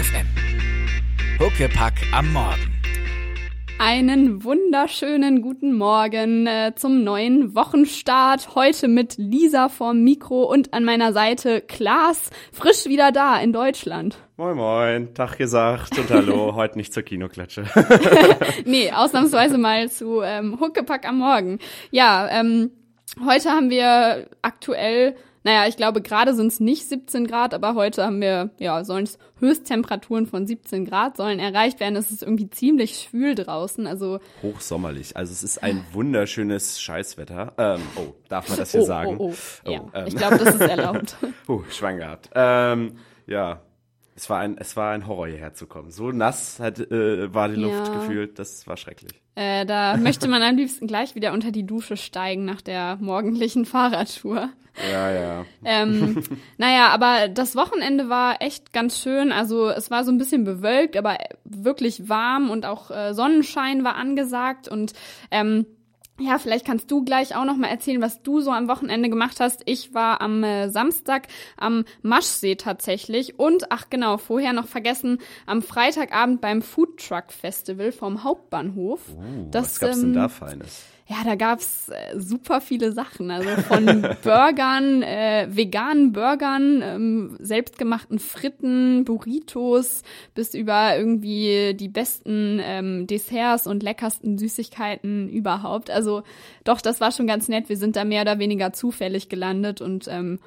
FM. Huckepack am Morgen. Einen wunderschönen guten Morgen äh, zum neuen Wochenstart. Heute mit Lisa vorm Mikro und an meiner Seite Klaas, frisch wieder da in Deutschland. Moin Moin, Tag gesagt und hallo, heute nicht zur Kinoklatsche. nee, ausnahmsweise mal zu ähm, Huckepack am Morgen. Ja, ähm, heute haben wir aktuell naja, ich glaube, gerade sind es nicht 17 Grad, aber heute haben wir, ja, sollen es Höchsttemperaturen von 17 Grad sollen erreicht werden. Es ist irgendwie ziemlich schwül draußen, also. Hochsommerlich. Also es ist ein wunderschönes Scheißwetter. Ähm, oh, darf man das hier oh, sagen? Oh, oh. oh ja, ähm. ich glaube, das ist erlaubt. uh, schwang gehabt. Ähm, ja, es war ein, es war ein Horror hierher zu kommen. So nass hat, äh, war die Luft Ja. gefühlt, das war schrecklich. Äh, da möchte man am liebsten gleich wieder unter die Dusche steigen nach der morgendlichen Fahrradtour. Ja, ja. Ähm, naja, aber das Wochenende war echt ganz schön. Also es war so ein bisschen bewölkt, aber wirklich warm und auch äh, Sonnenschein war angesagt. Und ähm, ja, vielleicht kannst du gleich auch noch mal erzählen, was du so am Wochenende gemacht hast. Ich war am äh, Samstag am Maschsee tatsächlich und ach genau, vorher noch vergessen, am Freitagabend beim Food Truck Festival vom Hauptbahnhof. Uh, Das, was gab's denn ähm, da Feines? Ja, da gab's äh, super viele Sachen. Also von Burgern, äh, veganen Burgern, ähm, selbstgemachten Fritten, Burritos, bis über irgendwie die besten ähm, Desserts und leckersten Süßigkeiten überhaupt. Also doch, das war schon ganz nett. Wir sind da mehr oder weniger zufällig gelandet und ähm,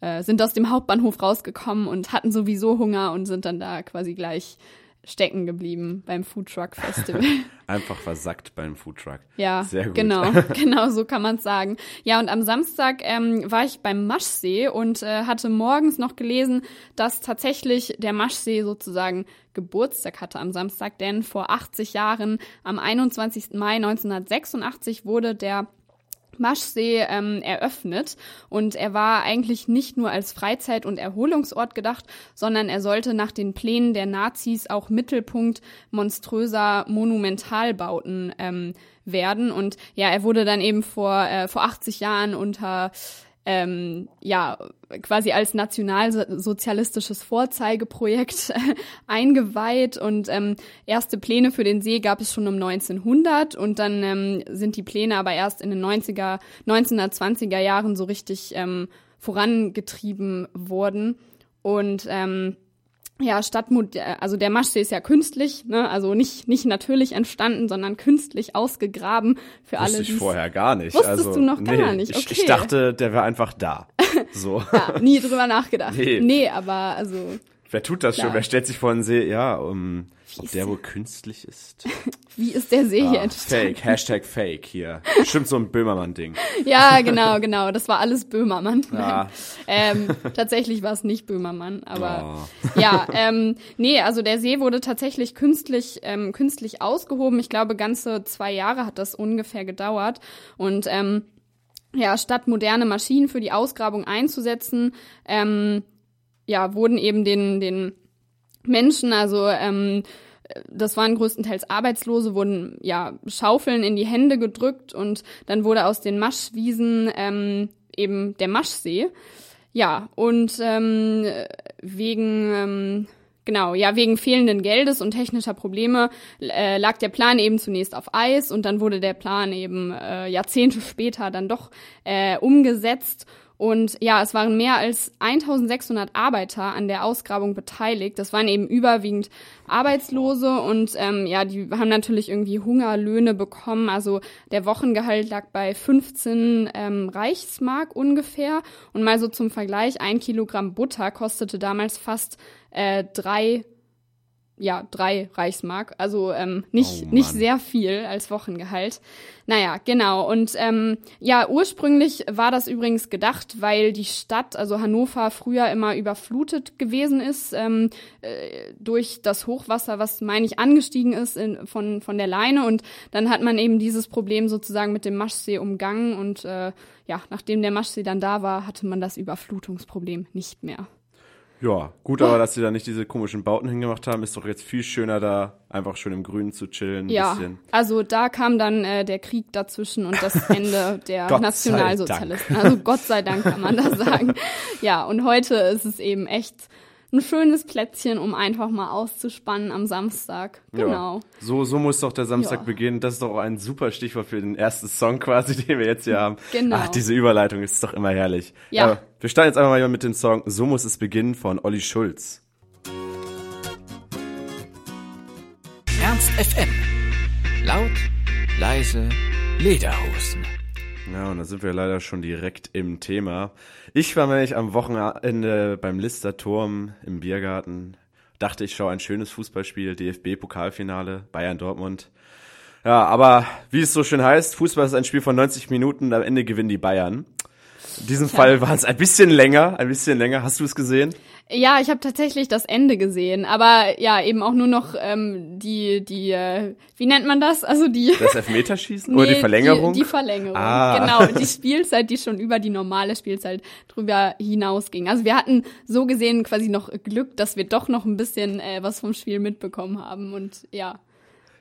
äh, sind aus dem Hauptbahnhof rausgekommen und hatten sowieso Hunger und sind dann da quasi gleich stecken geblieben beim Food Truck Festival. Einfach versackt beim Foodtruck. Ja, Sehr gut. genau, genau so kann man sagen. Ja, und am Samstag ähm, war ich beim Maschsee und äh, hatte morgens noch gelesen, dass tatsächlich der Maschsee sozusagen Geburtstag hatte am Samstag, denn vor 80 Jahren, am 21. Mai 1986, wurde der Maschsee ähm, eröffnet. Und er war eigentlich nicht nur als Freizeit- und Erholungsort gedacht, sondern er sollte nach den Plänen der Nazis auch Mittelpunkt monströser Monumentalbauten ähm, werden. Und ja, er wurde dann eben vor äh, vor 80 Jahren unter ähm, ja, quasi als nationalsozialistisches Vorzeigeprojekt äh, eingeweiht. Und ähm, erste Pläne für den See gab es schon um 1900 und dann ähm, sind die Pläne aber erst in den 90er, 1920er Jahren so richtig ähm, vorangetrieben worden. Und ähm, ja, Stadtmod, also der Maschsee ist ja künstlich, ne? also nicht, nicht natürlich entstanden, sondern künstlich ausgegraben für alle. Wusste ich vorher gar nicht. Wusstest also, du noch gar nee, nicht, Ich, okay. ich dachte, der wäre einfach da. So. Ja, nie drüber nachgedacht. Nee. Nee, aber also Wer tut das schon? Klar. Wer stellt sich vor den See? Ja, um, ob ist der wohl künstlich ist? wie ist der See hier Ah, entstanden? fake, Hashtag Fake hier. Stimmt so ein Böhmermann-Ding. Ja, genau, genau. Das war alles Böhmermann. Ja. ähm, tatsächlich war es nicht Böhmermann, aber Oh. ja, ähm, nee, also der See wurde tatsächlich künstlich, ähm, künstlich ausgehoben. Ich glaube, ganze zwei Jahre hat das ungefähr gedauert. Und ähm, ja, statt moderne Maschinen für die Ausgrabung einzusetzen, ähm, ja, wurden eben den, den Menschen, also ähm, das waren größtenteils Arbeitslose, wurden ja Schaufeln in die Hände gedrückt und dann wurde aus den Maschwiesen ähm, eben der Maschsee. Ja, und ähm, wegen ähm, Genau, ja, wegen fehlenden Geldes und technischer Probleme äh, lag der Plan eben zunächst auf Eis und dann wurde der Plan eben äh, Jahrzehnte später dann doch äh, umgesetzt. Und ja, es waren mehr als 1600 Arbeiter an der Ausgrabung beteiligt. Das waren eben überwiegend Arbeitslose und ähm, ja, die haben natürlich irgendwie Hungerlöhne bekommen. Also der Wochengehalt lag bei 15 ähm, Reichsmark ungefähr. Und mal so zum Vergleich, ein Kilogramm Butter kostete damals fast äh, drei, ja, drei Reichsmark. Also ähm, nicht, Oh nicht sehr viel als Wochengehalt. Naja, genau. Und ähm, ja, ursprünglich war das übrigens gedacht, weil die Stadt, also Hannover, früher immer überflutet gewesen ist ähm, äh, durch das Hochwasser, was, meine ich, angestiegen ist in, von, von der Leine. Und dann hat man eben dieses Problem sozusagen mit dem Maschsee umgangen. Und äh, ja, nachdem der Maschsee dann da war, hatte man das Überflutungsproblem nicht mehr. Ja, gut, aber dass sie da nicht diese komischen Bauten hingemacht haben, ist doch jetzt viel schöner da, einfach schön im Grünen zu chillen. Ja, bisschen. also da kam dann äh, der Krieg dazwischen und das Ende der Nationalsozialisten. Also Gott sei Dank kann man da sagen. Ja, und heute ist es eben echt ein schönes Plätzchen, um einfach mal auszuspannen am Samstag. Genau. Ja. So, so muss doch der Samstag Ja. beginnen. Das ist doch auch ein super Stichwort für den ersten Song quasi, den wir jetzt hier haben. Genau. Ach, diese Überleitung ist doch immer herrlich. Ja. wir starten jetzt einfach mal mit dem Song So muss es beginnen von Olli Schulz. Ernst FM. Laut, leise, Lederhosen. Ja, und da sind wir leider schon direkt im Thema. Ich war nämlich am Wochenende beim Lister Turm im Biergarten. Dachte, ich schaue ein schönes Fußballspiel, DFB-Pokalfinale, Bayern-Dortmund. Ja, aber wie es so schön heißt, Fußball ist ein Spiel von 90 Minuten, am Ende gewinnen die Bayern. In diesem Fall waren es ein bisschen länger, ein bisschen länger. Hast du es gesehen? Ja, ich habe tatsächlich das Ende gesehen, aber ja, eben auch nur noch ähm, die, die, äh, wie nennt man das? Also die. Das Elfmeterschießen oder die Verlängerung? Die, die Verlängerung, Ah. genau. Die Spielzeit, die schon über die normale Spielzeit drüber hinausging. Also wir hatten so gesehen quasi noch Glück, dass wir doch noch ein bisschen äh, was vom Spiel mitbekommen haben und ja.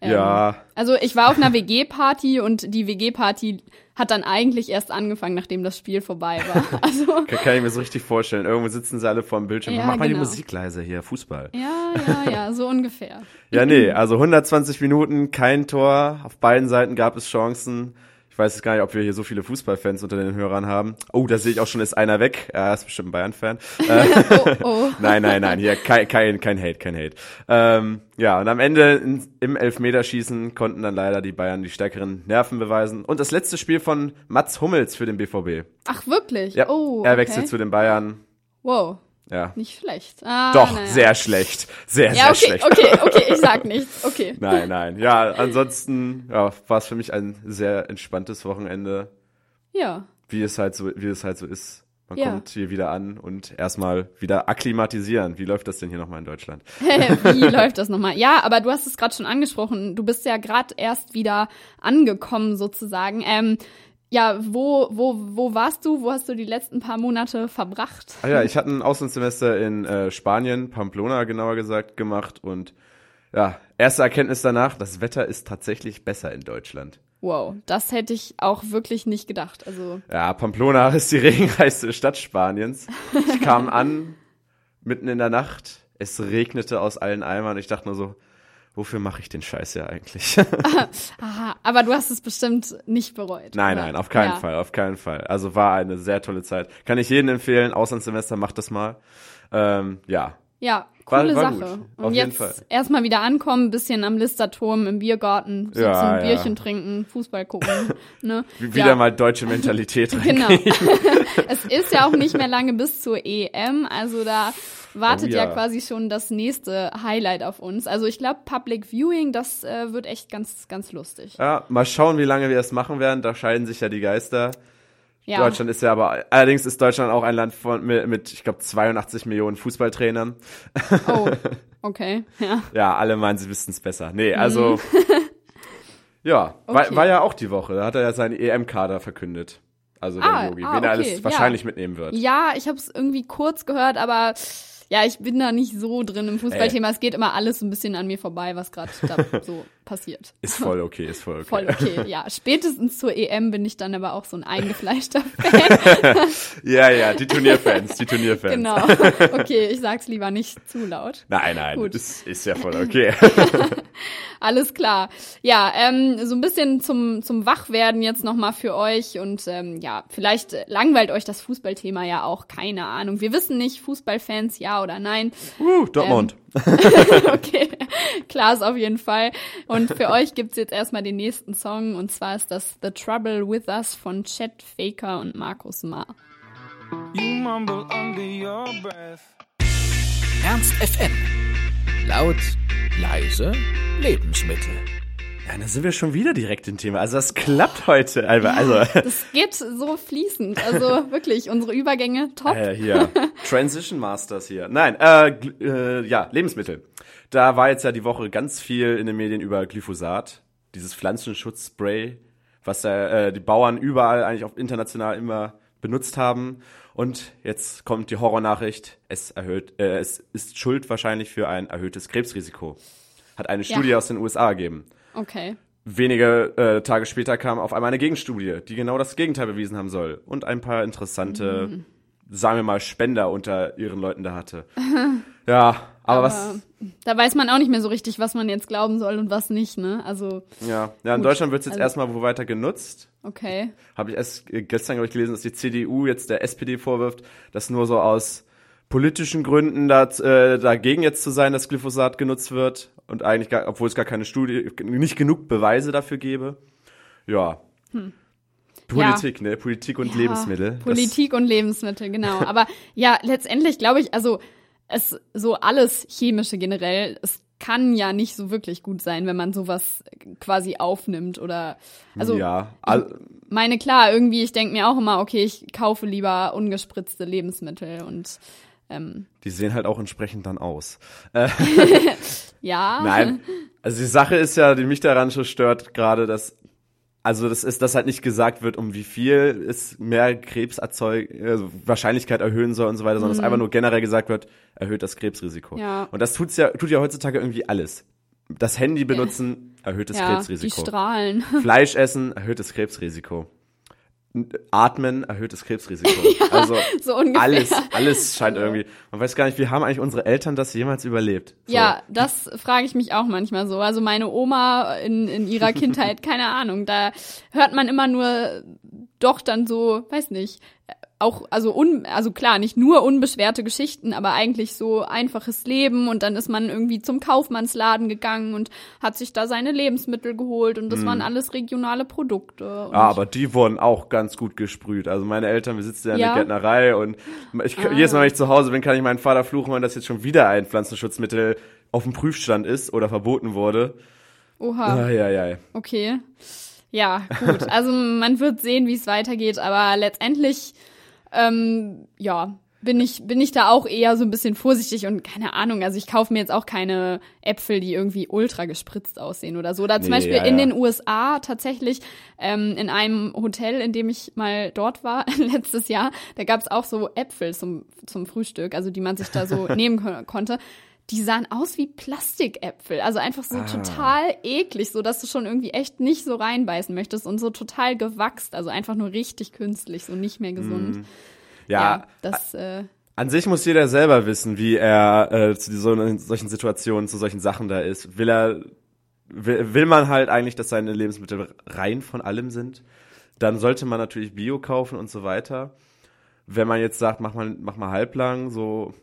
Ähm, ja, Also ich war auf einer WG-Party und die WG-Party hat dann eigentlich erst angefangen, nachdem das Spiel vorbei war. Also kann, kann ich mir so richtig vorstellen. Irgendwo sitzen sie alle vor dem Bildschirm. Ja, Mach mal die genau. Musik leise hier, Fußball. ja, ja, ja, so ungefähr. Ja, nee, also 120 Minuten, kein Tor. Auf beiden Seiten gab es Chancen. Ich weiß jetzt gar nicht, ob wir hier so viele Fußballfans unter den Hörern haben. Oh, da sehe ich auch schon, ist einer weg. Er ist bestimmt ein Bayern-Fan. Äh, Oh, oh. nein, nein, nein, hier kein, kein, kein Hate, kein Hate. Ähm, ja, und am Ende in, im Elfmeterschießen konnten dann leider die Bayern die stärkeren Nerven beweisen. Und das letzte Spiel von Mats Hummels für den BVB. Ach, wirklich? Ja, oh, er okay. wechselt zu den Bayern. Wow, Ja, nicht schlecht. Ah, doch, naja. sehr schlecht. Sehr, Ja, sehr okay, schlecht. okay, okay, ich sag nichts. Okay. Nein, nein. Ja, ansonsten ja, war es für mich ein sehr entspanntes Wochenende, Ja. wie es halt so, wie es halt so ist. Man Ja. kommt hier wieder an und erstmal wieder akklimatisieren. Wie läuft das denn hier nochmal in Deutschland? Wie läuft das nochmal? Ja, aber du hast es gerade schon angesprochen. Du bist ja gerade erst wieder angekommen sozusagen. Ähm, ja, wo, wo, wo warst du? Wo hast du die letzten paar Monate verbracht? Ah ja, ich hatte ein Auslandssemester in äh, Spanien, Pamplona genauer gesagt, gemacht und ja, erste Erkenntnis danach, das Wetter ist tatsächlich besser in Deutschland. Wow, das hätte ich auch wirklich nicht gedacht. Also, Ja, Pamplona ist die regenreichste Stadt Spaniens. Ich kam an, mitten in der Nacht, es regnete aus allen Eimern. Ich dachte nur so, wofür mache ich den Scheiß ja eigentlich? aha, aber du hast es bestimmt nicht bereut. nein, oder? nein, auf keinen ja. Fall, auf keinen Fall. Also war eine sehr tolle Zeit. Kann ich jedem empfehlen, Auslandssemester, macht das mal. Ähm, ja, Ja, War- coole war Sache. gut, Und auf jeden jetzt Fall. erstmal wieder ankommen, ein bisschen am Listerturm im Biergarten sitzen, Ja, ja. Bierchen trinken, Fußball gucken. ne? wieder ja. mal deutsche Mentalität rein. Genau. es ist ja auch nicht mehr lange bis zur EM, also da wartet Oh ja. ja. quasi schon das nächste Highlight auf uns. Also ich glaube, Public Viewing, das äh, wird echt ganz, ganz lustig. Ja, mal schauen, wie lange wir das machen werden. Da scheiden sich ja die Geister. Ja, Deutschland ist ja aber, allerdings ist Deutschland auch ein Land von, mit, mit ich glaube, 82 Millionen Fußballtrainern. oh, okay, ja. Ja, alle meinen, sie wüssten es besser. Nee, also. ja, war, Mhm. Okay. war ja auch die Woche. Da hat er ja seinen EM-Kader verkündet. Also der Ah, Yogi, ah, wen er okay, alles ja. wahrscheinlich mitnehmen wird. Ja, ich habe es irgendwie kurz gehört, aber ja, ich bin da nicht so drin im Fußballthema. Es geht immer alles so ein bisschen an mir vorbei, was gerade da so passiert. Ist voll okay, ist voll okay. Voll okay, ja. Spätestens zur EM bin ich dann aber auch so ein eingefleischter Fan. Ja, ja, die Turnierfans, die Turnierfans. Genau. Okay, ich sag's lieber nicht zu laut. Nein, nein, Gut. das ist ja voll okay. Alles klar. Ja, ähm, so ein bisschen zum, zum Wachwerden jetzt nochmal für euch und ähm, ja, vielleicht langweilt euch das Fußballthema ja auch, keine Ahnung. Wir wissen nicht, Fußballfans ja oder nein. uh, Dortmund. okay, klar ist auf jeden Fall. Und für euch gibt's jetzt erstmal den nächsten Song und zwar ist das The Trouble With Us von Chet Faker und Markus Ma. You mumble under your breath. Ernst FM. Laut, leise, Lebensmittel. Ja, da sind wir schon wieder direkt im Thema. Also das klappt heute. Also, also Das geht so fließend. Also wirklich, unsere Übergänge top. äh, hier, Transition Masters hier. Nein, äh, äh, ja, Lebensmittel. Da war jetzt ja die Woche ganz viel in den Medien über Glyphosat, dieses Pflanzenschutzspray, was da, äh, die Bauern überall eigentlich auch international immer benutzt haben. Und jetzt kommt die Horrornachricht, es erhöht, äh, es ist Schuld wahrscheinlich für ein erhöhtes Krebsrisiko. Hat eine Ja. Studie aus den USA ergeben. Okay. Wenige äh, Tage später kam auf einmal eine Gegenstudie, die genau das Gegenteil bewiesen haben soll. Und ein paar interessante, sagen wir mal, Spender unter ihren Leuten da hatte. Ja, aber, was. Da weiß man auch nicht mehr so richtig, was man jetzt glauben soll und was nicht, ne? Also, Ja, ja in Gut, Deutschland wird es jetzt also- erstmal wo weiter genutzt. okay. Habe ich erst äh, gestern, glaube ich, gelesen, dass die CDU jetzt der SPD vorwirft, dass nur so aus politischen Gründen dat, äh, dagegen jetzt zu sein, dass Glyphosat genutzt wird und eigentlich gar, obwohl es gar keine Studie, nicht genug Beweise dafür gäbe. Ja. Politik, ne? Politik und Hm. Ja, Lebensmittel. Das- Politik und Lebensmittel, genau. Aber ja, letztendlich glaube ich, also es so alles chemische generell, es kann ja nicht so wirklich gut sein, wenn man sowas quasi aufnimmt oder also ja, all, meine klar, irgendwie, ich denke mir auch immer, okay, ich kaufe lieber ungespritzte Lebensmittel und ähm, die sehen halt auch entsprechend dann aus. ja. Nein. Also die Sache ist ja, die mich daran schon stört, gerade, dass also das ist, dass halt nicht gesagt wird, um wie viel es mehr Krebs erzeugt, also Wahrscheinlichkeit erhöhen soll und so weiter, sondern dass einfach nur generell gesagt wird, erhöht das Krebsrisiko. Mhm. Ja. Und das tut's ja, tut ja heutzutage irgendwie alles. Das Handy benutzen, erhöhtes ja, die Krebsrisiko. Strahlen. Fleisch essen, erhöhtes Krebsrisiko. Atmen, erhöhtes Krebsrisiko. also so ungefähr. alles, alles scheint irgendwie. Man weiß gar nicht, wie haben eigentlich unsere Eltern das jemals überlebt? So. Ja, das frage ich mich auch manchmal so. Also meine Oma in, in ihrer Kindheit, keine Ahnung, da hört man immer nur doch dann so, weiß nicht, auch, also un, also klar, nicht nur unbeschwerte Geschichten, aber eigentlich so einfaches Leben und dann ist man irgendwie zum Kaufmannsladen gegangen und hat sich da seine Lebensmittel geholt und das waren alles regionale Produkte. Ah, aber die wurden auch ganz gut gesprüht. Also meine Eltern besitzen ja eine Ja? Gärtnerei und ich, jedes Mal, wenn ich zu Hause bin, kann ich meinen Vater fluchen, wenn das jetzt schon wieder ein Pflanzenschutzmittel auf dem Prüfstand ist oder verboten wurde. Oha. Ai. Okay. Ja, gut. Also man wird sehen, wie es weitergeht, aber letztendlich, ähm, ja, bin ich, bin ich da auch eher so ein bisschen vorsichtig und keine Ahnung, also ich kaufe mir jetzt auch keine Äpfel, die irgendwie ultra gespritzt aussehen oder so. Oder zum Nee, Beispiel ja, in ja. den USA tatsächlich ähm, in einem Hotel, in dem ich mal dort war letztes Jahr, da gab es auch so Äpfel zum, zum Frühstück, also die man sich da so nehmen ko- konnte. Die sahen aus wie Plastikäpfel, also einfach so Ah. total eklig, so dass du schon irgendwie echt nicht so reinbeißen möchtest und so total gewachst, also einfach nur richtig künstlich, so nicht mehr gesund. Mhm. Ja, das äh, an sich muss jeder selber wissen, wie er äh, zu so, solchen Situationen, zu solchen Sachen da ist. Will er, will, will man halt eigentlich, dass seine Lebensmittel rein von allem sind, dann sollte man natürlich Bio kaufen und so weiter. Wenn man jetzt sagt, mach mal, mach mal halblang, so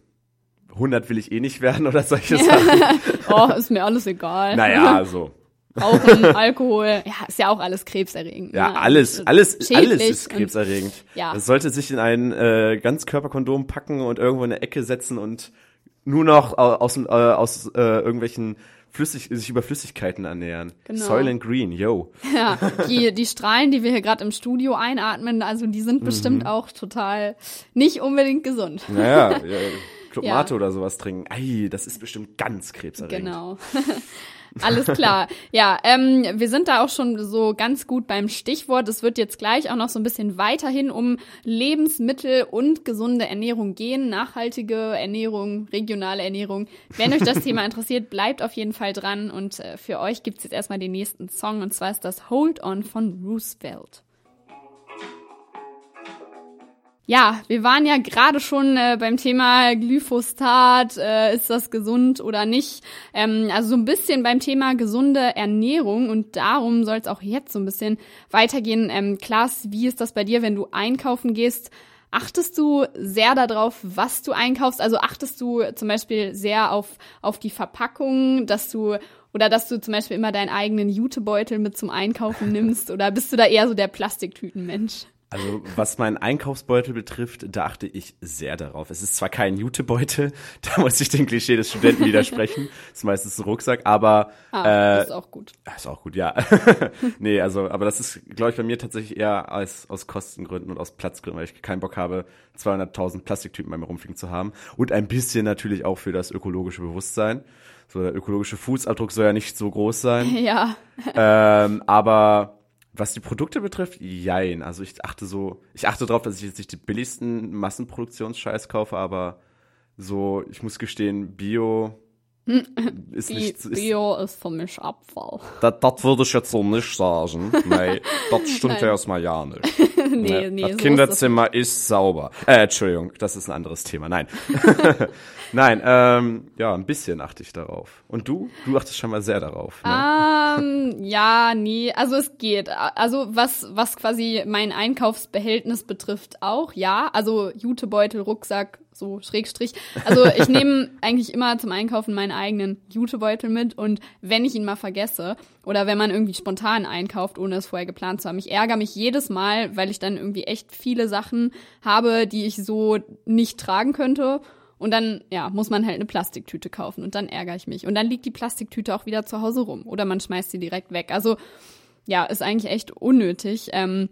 100 will ich eh nicht werden oder solche Sachen. oh, ist mir alles egal. Naja, so. Rauchen, Alkohol, ja, ist ja auch alles krebserregend. Ja, ne? alles, Und alles, schädlich alles ist krebserregend. Ja. Es sollte sich in ein äh, Ganzkörperkondom packen und irgendwo in eine Ecke setzen und nur noch au- aus, äh, aus äh, irgendwelchen Flüssig, sich über Flüssigkeiten ernähren. Genau. Soil and Green, yo. Ja, die, die Strahlen, die wir hier gerade im Studio einatmen, also die sind bestimmt Mhm. auch total nicht unbedingt gesund. Naja, ja, Clubmate Ja. oder sowas trinken. Ei, das ist bestimmt ganz krebserregend. Genau. Alles klar. Ja, ähm, wir sind da auch schon so ganz gut beim Stichwort. Es wird jetzt gleich auch noch so ein bisschen weiterhin um Lebensmittel und gesunde Ernährung gehen, nachhaltige Ernährung, regionale Ernährung. Wenn euch das Thema interessiert, bleibt auf jeden Fall dran. Und äh, für euch gibt's jetzt erstmal den nächsten Song und zwar ist das Hold On von Roosevelt. Ja, wir waren ja gerade schon äh, beim Thema Glyphosat, äh, ist das gesund oder nicht? Ähm, also so ein bisschen beim Thema gesunde Ernährung und darum soll es auch jetzt so ein bisschen weitergehen. Ähm, Klaas, wie ist das bei dir, wenn du einkaufen gehst? Achtest du sehr darauf, was du einkaufst? Also achtest du zum Beispiel sehr auf, auf die Verpackung, dass du oder dass du zum Beispiel immer deinen eigenen Jutebeutel mit zum Einkaufen nimmst? Oder bist du da eher so der Plastiktütenmensch? Also was meinen Einkaufsbeutel betrifft, da achte ich sehr darauf. Es ist zwar kein Jutebeutel, da muss ich dem Klischee des Studenten widersprechen. ist meistens ein Rucksack, aber Ah, äh, das ist auch gut. ist auch gut, ja. nee, also, aber das ist, glaube ich, bei mir tatsächlich eher als, aus Kostengründen und aus Platzgründen, weil ich keinen Bock habe, 200.000 Plastiktypen bei mir rumfliegen zu haben. Und ein bisschen natürlich auch für das ökologische Bewusstsein. So, der ökologische Fußabdruck soll ja nicht so groß sein. Ja, ähm, aber was die Produkte betrifft, jein. Also ich achte so, ich achte darauf, dass ich jetzt nicht die billigsten Massenproduktionsscheiß kaufe, aber so, ich muss gestehen, Bio ist Bi nicht, ist, Bio ist für mich Abfall. das, würde ich jetzt so nicht sagen. Nee, das stimmt ja erstmal ja nicht. nee, nee, das so Kinderzimmer ist, sauber. Äh, Entschuldigung, das ist ein anderes Thema. Nein. Nein, ähm, ja, ein bisschen achte ich darauf. Und du? Du achtest schon mal sehr darauf. Ne? Ähm, ja, nee, also es geht. Also was, was quasi mein Einkaufsbehältnis betrifft auch, ja. Also Jutebeutel, Rucksack, so Schrägstrich. Also ich nehme eigentlich immer zum Einkaufen meinen eigenen Jutebeutel mit und wenn ich ihn mal vergesse oder wenn man irgendwie spontan einkauft, ohne es vorher geplant zu haben, ich ärgere mich jedes Mal, weil ich dann irgendwie echt viele Sachen habe, die ich so nicht tragen könnte. Und dann, ja, muss man halt eine Plastiktüte kaufen und dann ärgere ich mich. Und dann liegt die Plastiktüte auch wieder zu Hause rum oder man schmeißt sie direkt weg. Also, ja, ist eigentlich echt unnötig. Ähm,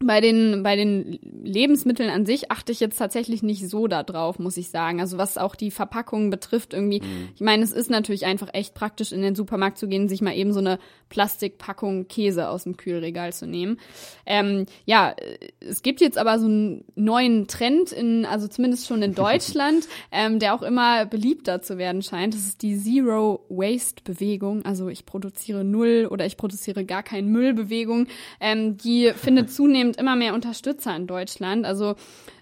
bei den, bei den Lebensmitteln an sich achte ich jetzt tatsächlich nicht so da drauf, muss ich sagen. Also was auch die Verpackungen betrifft, irgendwie, ich meine, es ist natürlich einfach echt praktisch, in den Supermarkt zu gehen, sich mal eben so eine Plastikpackung Käse aus dem Kühlregal zu nehmen. Ähm, ja, es gibt jetzt aber so einen neuen Trend in, also zumindest schon in Deutschland, ähm, der auch immer beliebter zu werden scheint. Das ist die Zero Waste Bewegung. Also ich produziere null oder ich produziere gar keinen Müll Bewegung. Ähm, die findet zunehmend immer mehr Unterstützer in Deutschland. Also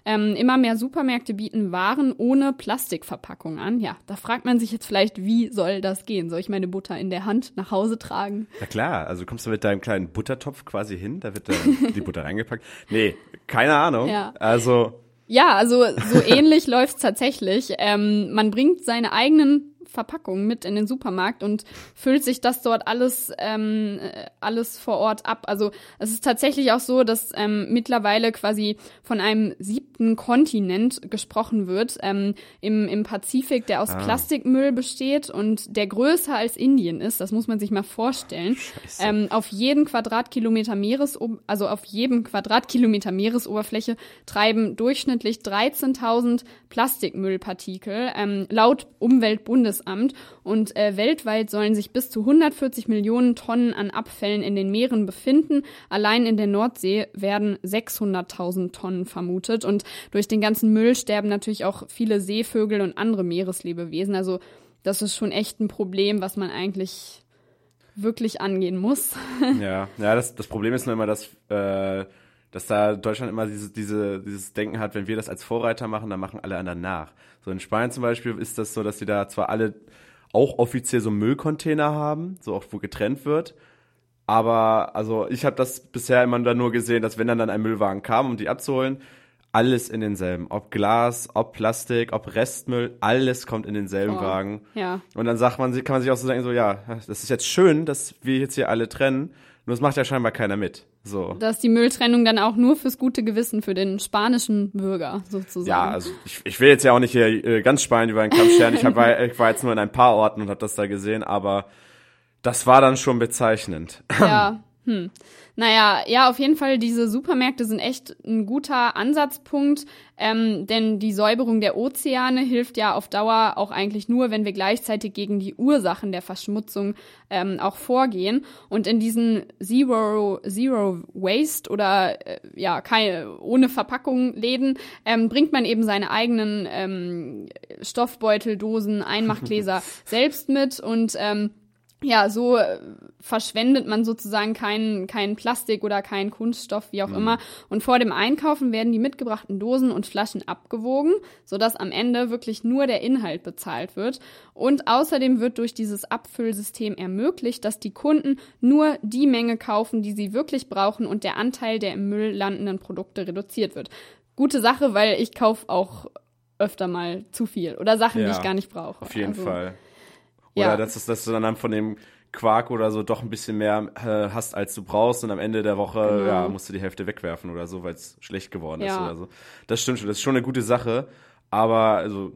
ähm, immer mehr Supermärkte bieten Waren ohne Plastikverpackung an. Ja, da fragt man sich jetzt vielleicht, wie soll das gehen? Soll ich meine Butter in der Hand nach Hause tragen? Ja klar, also kommst du mit deinem kleinen Buttertopf quasi hin, da wird dann die Butter reingepackt. Nee, keine Ahnung. Ja. Also, Ja, also so ähnlich läuft's tatsächlich. Ähm, man bringt seine eigenen Verpackungen mit in den Supermarkt und füllt sich das dort alles ähm, äh, alles vor Ort ab. Also es ist tatsächlich auch so, dass ähm, mittlerweile quasi von einem siebten Kontinent gesprochen wird ähm, im, im Pazifik, der aus Plastikmüll besteht und der größer als Indien ist. Das muss man sich mal vorstellen. Ähm, auf jeden Quadratkilometer Meeres, also auf jedem Quadratkilometer Meeresoberfläche treiben durchschnittlich 13.000 Plastikmüllpartikel ähm, laut Umweltbundesamt und äh, weltweit sollen sich bis zu 140 Millionen Tonnen an Abfällen in den Meeren befinden. Allein in der Nordsee werden 600.000 Tonnen vermutet und durch den ganzen Müll sterben natürlich auch viele Seevögel und andere Meereslebewesen. Also das ist schon echt ein Problem, was man eigentlich wirklich angehen muss. ja, ja, das, das Problem ist nur immer, dass, äh, dass da Deutschland immer diese, diese, dieses Denken hat, wenn wir das als Vorreiter machen, dann machen alle anderen nach. So in Spanien zum Beispiel ist das so, dass sie da zwar alle auch offiziell so Müllcontainer haben, so auch wo getrennt wird. Aber also ich habe das bisher immer dann nur gesehen, dass wenn dann, dann ein Müllwagen kam, um die abzuholen, alles in denselben. Ob Glas, ob Plastik, ob Restmüll, alles kommt in denselben Oh, Wagen. ja. Und dann sagt man, kann man sich auch so denken, so, ja, das ist jetzt schön, dass wir jetzt hier alle trennen, nur es macht ja scheinbar keiner mit. So. Da ist die Mülltrennung dann auch nur fürs gute Gewissen für den spanischen Bürger sozusagen. Ja, also ich, ich will jetzt ja auch nicht hier äh, ganz Spanien über den Kamm scheren. Ich, hab, war, ich war jetzt nur in ein paar Orten und habe das da gesehen, aber das war dann schon bezeichnend. Ja, hm. Naja, ja, auf jeden Fall, diese Supermärkte sind echt ein guter Ansatzpunkt, ähm, denn die Säuberung der Ozeane hilft ja auf Dauer auch eigentlich nur, wenn wir gleichzeitig gegen die Ursachen der Verschmutzung ähm, auch vorgehen. Und in diesen Zero, Zero Waste oder äh, ja, keine, ohne Verpackung Läden ähm, bringt man eben seine eigenen ähm, Stoffbeutel, Dosen, Einmachgläser selbst mit und ähm, ja, so äh, verschwendet man sozusagen keinen keinen Plastik oder keinen Kunststoff, wie auch immer. Und vor dem Einkaufen werden die mitgebrachten Dosen und Flaschen abgewogen, sodass am Ende wirklich nur der Inhalt bezahlt wird. Und außerdem wird durch dieses Abfüllsystem ermöglicht, dass die Kunden nur die Menge kaufen, die sie wirklich brauchen und der Anteil der im Müll landenden Produkte reduziert wird. Gute Sache, weil ich kaufe auch öfter mal zu viel oder Sachen, die Ja, ich gar nicht brauche. Auf jeden Also, Fall. Oder Ja. dass, dass du dann von dem Quark oder so doch ein bisschen mehr äh, hast, als du brauchst und am Ende der Woche Genau. ja, musst du die Hälfte wegwerfen oder so, weil es schlecht geworden ist Ja. oder so. Das stimmt schon, das ist schon eine gute Sache. Aber also,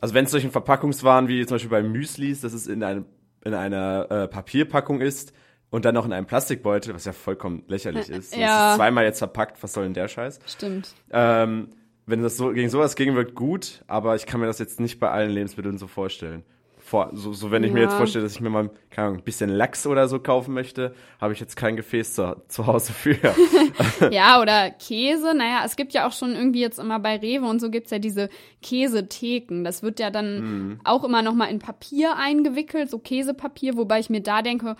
also wenn es solchen Verpackungswaren wie zum Beispiel bei Müslis, dass es in, einem, in einer äh, Papierpackung ist und dann noch in einem Plastikbeutel, was ja vollkommen lächerlich ist. So, Ja. Es ist zweimal jetzt verpackt, was soll denn der Scheiß? Stimmt. Ähm, wenn das so gegen sowas gegenwirkt, gut, aber ich kann mir das jetzt nicht bei allen Lebensmitteln so vorstellen. Vor, so, so wenn ich mir Ja. jetzt vorstelle, dass ich mir mal keine Ahnung, ein bisschen Lachs oder so kaufen möchte, habe ich jetzt kein Gefäß zu, zu Hause für. Ja, oder Käse. Naja, es gibt ja auch schon irgendwie jetzt immer bei Rewe und so gibt's ja diese Käsetheken. Das wird ja dann Mhm. auch immer noch mal in Papier eingewickelt, so Käsepapier, wobei ich mir da denke,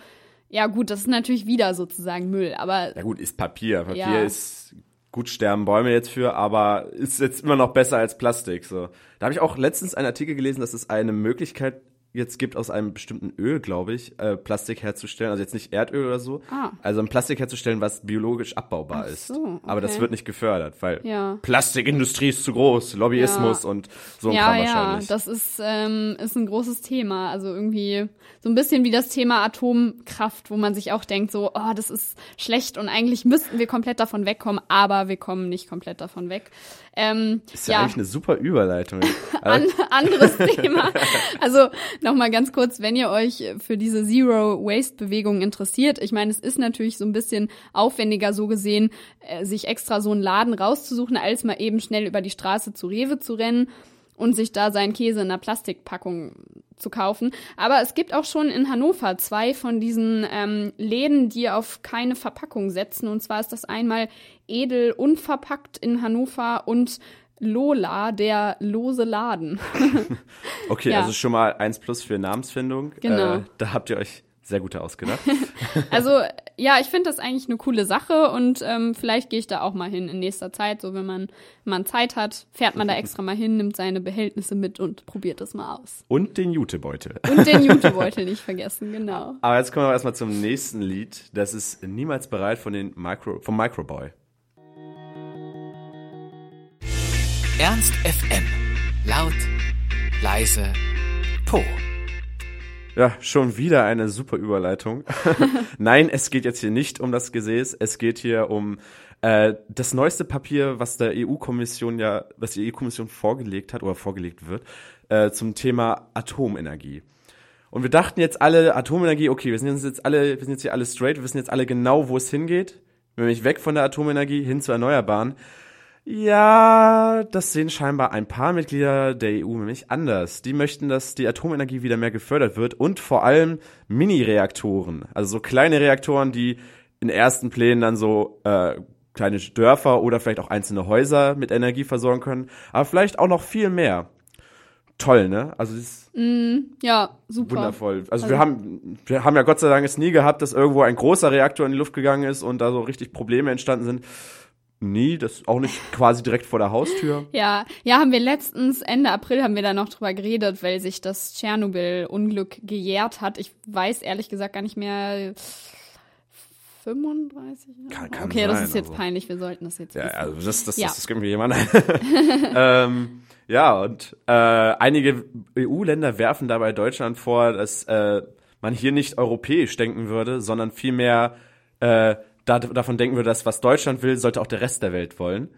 ja gut, das ist natürlich wieder sozusagen Müll, aber Ja gut, ist Papier. Papier Ja. ist gut sterben Bäume jetzt für, aber ist jetzt immer noch besser als Plastik. So, da habe ich auch letztens einen Artikel gelesen, dass es eine Möglichkeit jetzt gibt, aus einem bestimmten Öl, glaube ich, äh, Plastik herzustellen. Also jetzt nicht Erdöl oder so. Ah. Also ein Plastik herzustellen, was biologisch abbaubar Ach ist. so, Aber das okay. wird nicht gefördert, weil Ja. Plastikindustrie ist zu groß, Lobbyismus Ja. und so ein ja, Kram ja, wahrscheinlich. das ist, ähm, ist ein großes Thema. Also irgendwie so ein bisschen wie das Thema Atomkraft, wo man sich auch denkt, so, oh, das ist schlecht und eigentlich müssten wir komplett davon wegkommen, aber wir kommen nicht komplett davon weg. Ähm, ist ja, eigentlich eine super Überleitung. An, Also, anderes Thema. Also nochmal ganz kurz, wenn ihr euch für diese Zero Waste Bewegung interessiert. Ich meine, es ist natürlich so ein bisschen aufwendiger so gesehen, äh, sich extra so einen Laden rauszusuchen, als mal eben schnell über die Straße zu Rewe zu rennen und sich da seinen Käse in einer Plastikpackung zu kaufen. Aber es gibt auch schon in Hannover zwei von diesen ähm, Läden, die auf keine Verpackung setzen. Und zwar ist das einmal Edel unverpackt in Hannover und Lola, der lose Laden. okay, ja. also schon mal eins plus für Namensfindung. Genau. Äh, da habt ihr euch sehr gut ausgedacht. Also ja, ich finde das eigentlich eine coole Sache und ähm, vielleicht gehe ich da auch mal hin in nächster Zeit. So wenn man, wenn man Zeit hat, fährt man da extra mal hin, nimmt seine Behältnisse mit und probiert es mal aus. Und den Jutebeutel. Und den Jutebeutel nicht vergessen, genau. Aber jetzt kommen wir erstmal zum nächsten Lied. Das ist Niemals bereit von den Micro, vom Microboy. Ernst FM. Laut, leise, Po. Ja, schon wieder eine super Überleitung. Nein, es geht jetzt hier nicht um das Gesäß. Es geht hier um äh, das neueste Papier, was der EU-Kommission ja, was die EU-Kommission vorgelegt hat oder vorgelegt wird, äh, zum Thema Atomenergie. Und wir dachten jetzt alle, Atomenergie, okay, wir sind jetzt alle, wir sind jetzt hier alle straight, wir wissen jetzt alle genau, wo es hingeht. Nämlich weg von der Atomenergie hin zu Erneuerbaren. Ja, das sehen scheinbar ein paar Mitglieder der EU nämlich anders. Die möchten, dass die Atomenergie wieder mehr gefördert wird und vor allem Mini-Reaktoren, also so kleine Reaktoren, die in ersten Plänen dann so äh, kleine Dörfer oder vielleicht auch einzelne Häuser mit Energie versorgen können, aber vielleicht auch noch viel mehr. Toll, ne? Also das ist Ja, super. wundervoll. Also, Also- wir haben wir haben ja Gott sei Dank es nie gehabt, dass irgendwo ein großer Reaktor in die Luft gegangen ist und da so richtig Probleme entstanden sind. Nie, das auch nicht quasi direkt vor der Haustür. Ja, ja, haben wir letztens, Ende April haben wir da noch drüber geredet, weil sich das Tschernobyl-Unglück gejährt hat. Ich weiß ehrlich gesagt gar nicht mehr. 35 Jahre? Kann- kann okay, das sein, ist jetzt also. peinlich, wir sollten das jetzt Ja, wissen. also das, das, Ja. das, das gibt mir jemand ähm, ja, und äh, einige EU-Länder werfen dabei Deutschland vor, dass äh, man hier nicht europäisch denken würde, sondern vielmehr äh, da, davon denken würde, dass was Deutschland will, sollte auch der Rest der Welt wollen.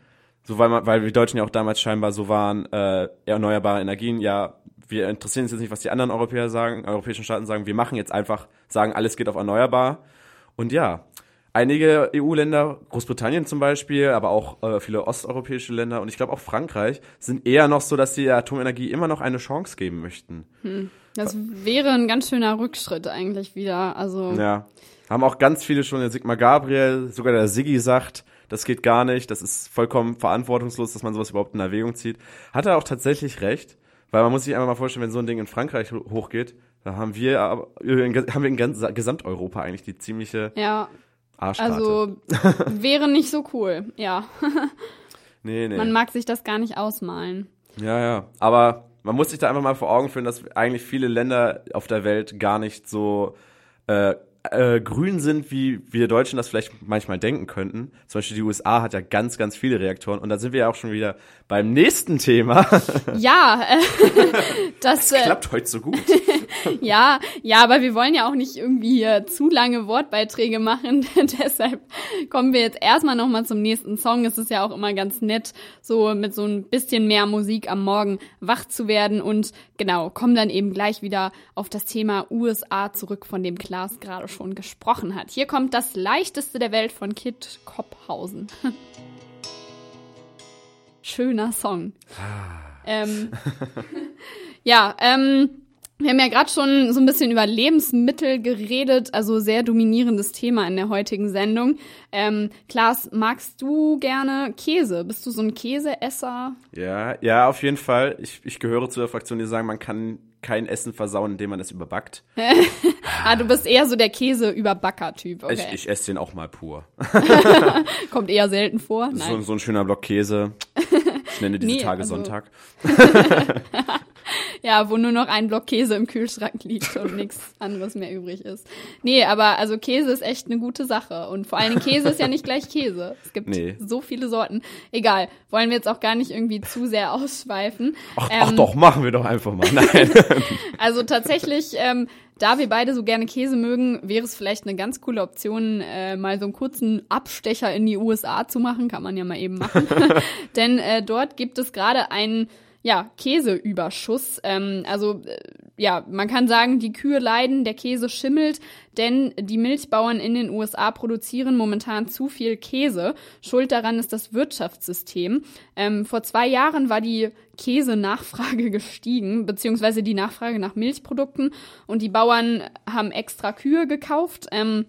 So, weil, man, weil wir Deutschen ja auch damals scheinbar so waren, äh, erneuerbare Energien, ja, wir interessieren uns jetzt nicht, was die anderen Europäer sagen, europäischen Staaten sagen, wir machen jetzt einfach, sagen, alles geht auf erneuerbar. Und ja, einige EU-Länder, Großbritannien zum Beispiel, aber auch äh, viele osteuropäische Länder und ich glaube auch Frankreich, sind eher noch so, dass sie der Atomenergie immer noch eine Chance geben möchten. Das wäre ein ganz schöner Rückschritt eigentlich wieder. Also Ja. Haben auch ganz viele schon, der Sigmar Gabriel, sogar der Siggi sagt, das geht gar nicht, das ist vollkommen verantwortungslos, dass man sowas überhaupt in Erwägung zieht. Hat er auch tatsächlich recht, weil man muss sich einfach mal vorstellen, wenn so ein Ding in Frankreich ho- hochgeht, da haben wir, aber- haben wir in ganz, Gesamteuropa eigentlich die ziemliche ja, Arschkarte. also wäre nicht so cool. Ja, nee, nee. man mag sich das gar nicht ausmalen. Ja, ja. Aber man muss sich da einfach mal vor Augen führen, dass eigentlich viele Länder auf der Welt gar nicht so äh, äh, grün sind, wie wir Deutschen das vielleicht manchmal denken könnten. Zum Beispiel die USA hat ja ganz, ganz viele Reaktoren. Und da sind wir ja auch schon wieder beim nächsten Thema. Ja, äh, das, äh, Klappt heute so gut. Ja, ja, aber wir wollen ja auch nicht irgendwie hier zu lange Wortbeiträge machen. Deshalb kommen wir jetzt erstmal nochmal zum nächsten Song. Es ist ja auch immer ganz nett, so mit so ein bisschen mehr Musik am Morgen wach zu werden. Und genau, kommen dann eben gleich wieder auf das Thema USA zurück, von dem Klaas gerade schon gesprochen hat. Hier kommt das leichteste der Welt von Kit Kopphausen. Schöner Song. ähm, ja, ähm, Wir haben ja gerade schon so ein bisschen über Lebensmittel geredet, also sehr dominierendes Thema in der heutigen Sendung. Ähm, Klaas, magst du gerne Käse? Bist du so ein Käseesser? Ja, ja, auf jeden Fall. Ich, ich gehöre zu der Fraktion, die sagen, man kann kein Essen versauen, indem man es überbackt. Ah, du bist eher so der Käse-Überbacker-Typ. Okay. Ich, ich esse den auch mal pur. Kommt eher selten vor. So, so ein schöner Block Käse. Ich nenne diese Nee, Tage also- Sonntag. Ja, wo nur noch ein Block Käse im Kühlschrank liegt und nichts anderes mehr übrig ist. Nee, aber also Käse ist echt eine gute Sache. Und vor allen Dingen Käse ist ja nicht gleich Käse. Es gibt Nee. so viele Sorten. Egal, wollen wir jetzt auch gar nicht irgendwie zu sehr ausschweifen. Ach, Ähm, ach doch, machen wir doch einfach mal. Nein. Also tatsächlich, ähm, da wir beide so gerne Käse mögen, wäre es vielleicht eine ganz coole Option, äh, mal so einen kurzen Abstecher in die USA zu machen. Kann man ja mal eben machen. Denn äh, dort gibt es gerade einen ja, Käseüberschuss. Ähm, also äh, ja, man kann sagen, die Kühe leiden, der Käse schimmelt, denn die Milchbauern in den USA produzieren momentan zu viel Käse. Schuld daran ist das Wirtschaftssystem. Ähm, vor zwei Jahren war die Käsenachfrage gestiegen, beziehungsweise die Nachfrage nach Milchprodukten und die Bauern haben extra Kühe gekauft. Ähm,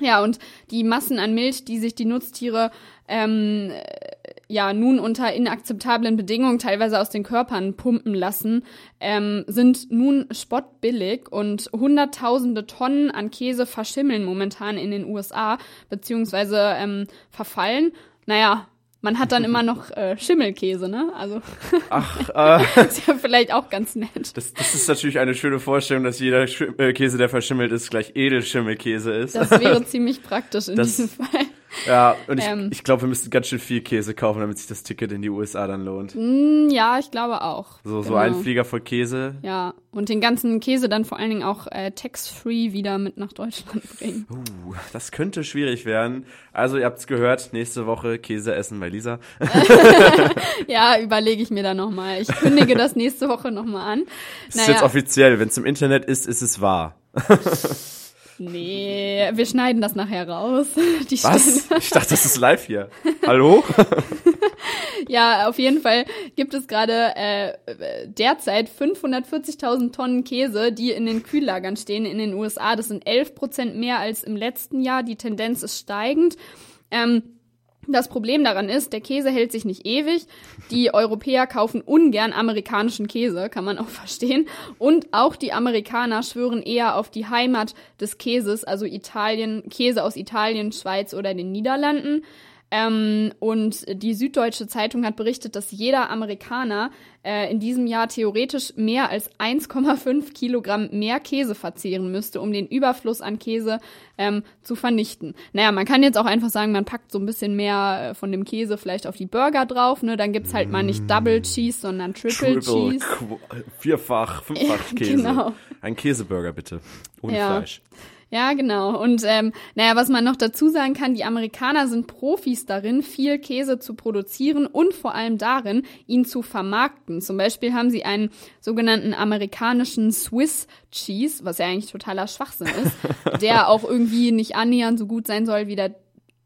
ja, und die Massen an Milch, die sich die Nutztiere ähm, äh, ja nun unter inakzeptablen Bedingungen teilweise aus den Körpern pumpen lassen, ähm, sind nun spottbillig und hunderttausende Tonnen an Käse verschimmeln momentan in den USA, beziehungsweise ähm, verfallen. Naja, man hat dann immer noch äh, Schimmelkäse, ne? Also Ach, äh, ist ja vielleicht auch ganz nett. das, das ist natürlich eine schöne Vorstellung, dass jeder Sch äh, Käse, der verschimmelt ist, gleich Edelschimmelkäse ist. Das wäre ziemlich praktisch in Das- diesem Fall. Ja, und ich, Ähm. ich glaube, wir müssten ganz schön viel Käse kaufen, damit sich das Ticket in die USA dann lohnt. Hm, ja, ich glaube auch. So, so Genau. ein Flieger voll Käse. Ja, und den ganzen Käse dann vor allen Dingen auch äh, tax-free wieder mit nach Deutschland bringen. Uh, das könnte schwierig werden. Also, ihr habt's gehört, nächste Woche Käse essen bei Lisa. Ja, überlege ich mir dann nochmal. Ich kündige das nächste Woche nochmal an. Das ist jetzt offiziell. Wenn es im Internet ist, ist es wahr. nee, wir schneiden das nachher raus. Was? Stelle. Ich dachte, das ist live hier. Hallo? Ja, auf jeden Fall gibt es gerade äh, derzeit 540.000 Tonnen Käse, die in den Kühllagern stehen in den USA. Das sind 11 Prozent mehr als im letzten Jahr. Die Tendenz ist steigend. Ähm, das Problem daran ist, der Käse hält sich nicht ewig. Die Europäer kaufen ungern amerikanischen Käse, kann man auch verstehen. Und auch die Amerikaner schwören eher auf die Heimat des Käses, also Italien, Käse aus Italien, Schweiz oder den Niederlanden. Ähm, und die Süddeutsche Zeitung hat berichtet, dass jeder Amerikaner äh, in diesem Jahr theoretisch mehr als 1,5 Kilogramm mehr Käse verzehren müsste, um den Überfluss an Käse ähm, zu vernichten. Naja, man kann jetzt auch einfach sagen, man packt so ein bisschen mehr äh, von dem Käse vielleicht auf die Burger drauf. Ne? Dann gibt's halt mal nicht Double Cheese, sondern Triple, Cheese. Qu- vierfach, fünffach Käse. genau. Ein Käseburger bitte. Ohne Ja. Fleisch. Ja, genau. Und ähm, naja, was man noch dazu sagen kann, die Amerikaner sind Profis darin, viel Käse zu produzieren und vor allem darin, ihn zu vermarkten. Zum Beispiel haben sie einen sogenannten amerikanischen Swiss Cheese, was ja eigentlich totaler Schwachsinn ist, der auch irgendwie nicht annähernd so gut sein soll wie der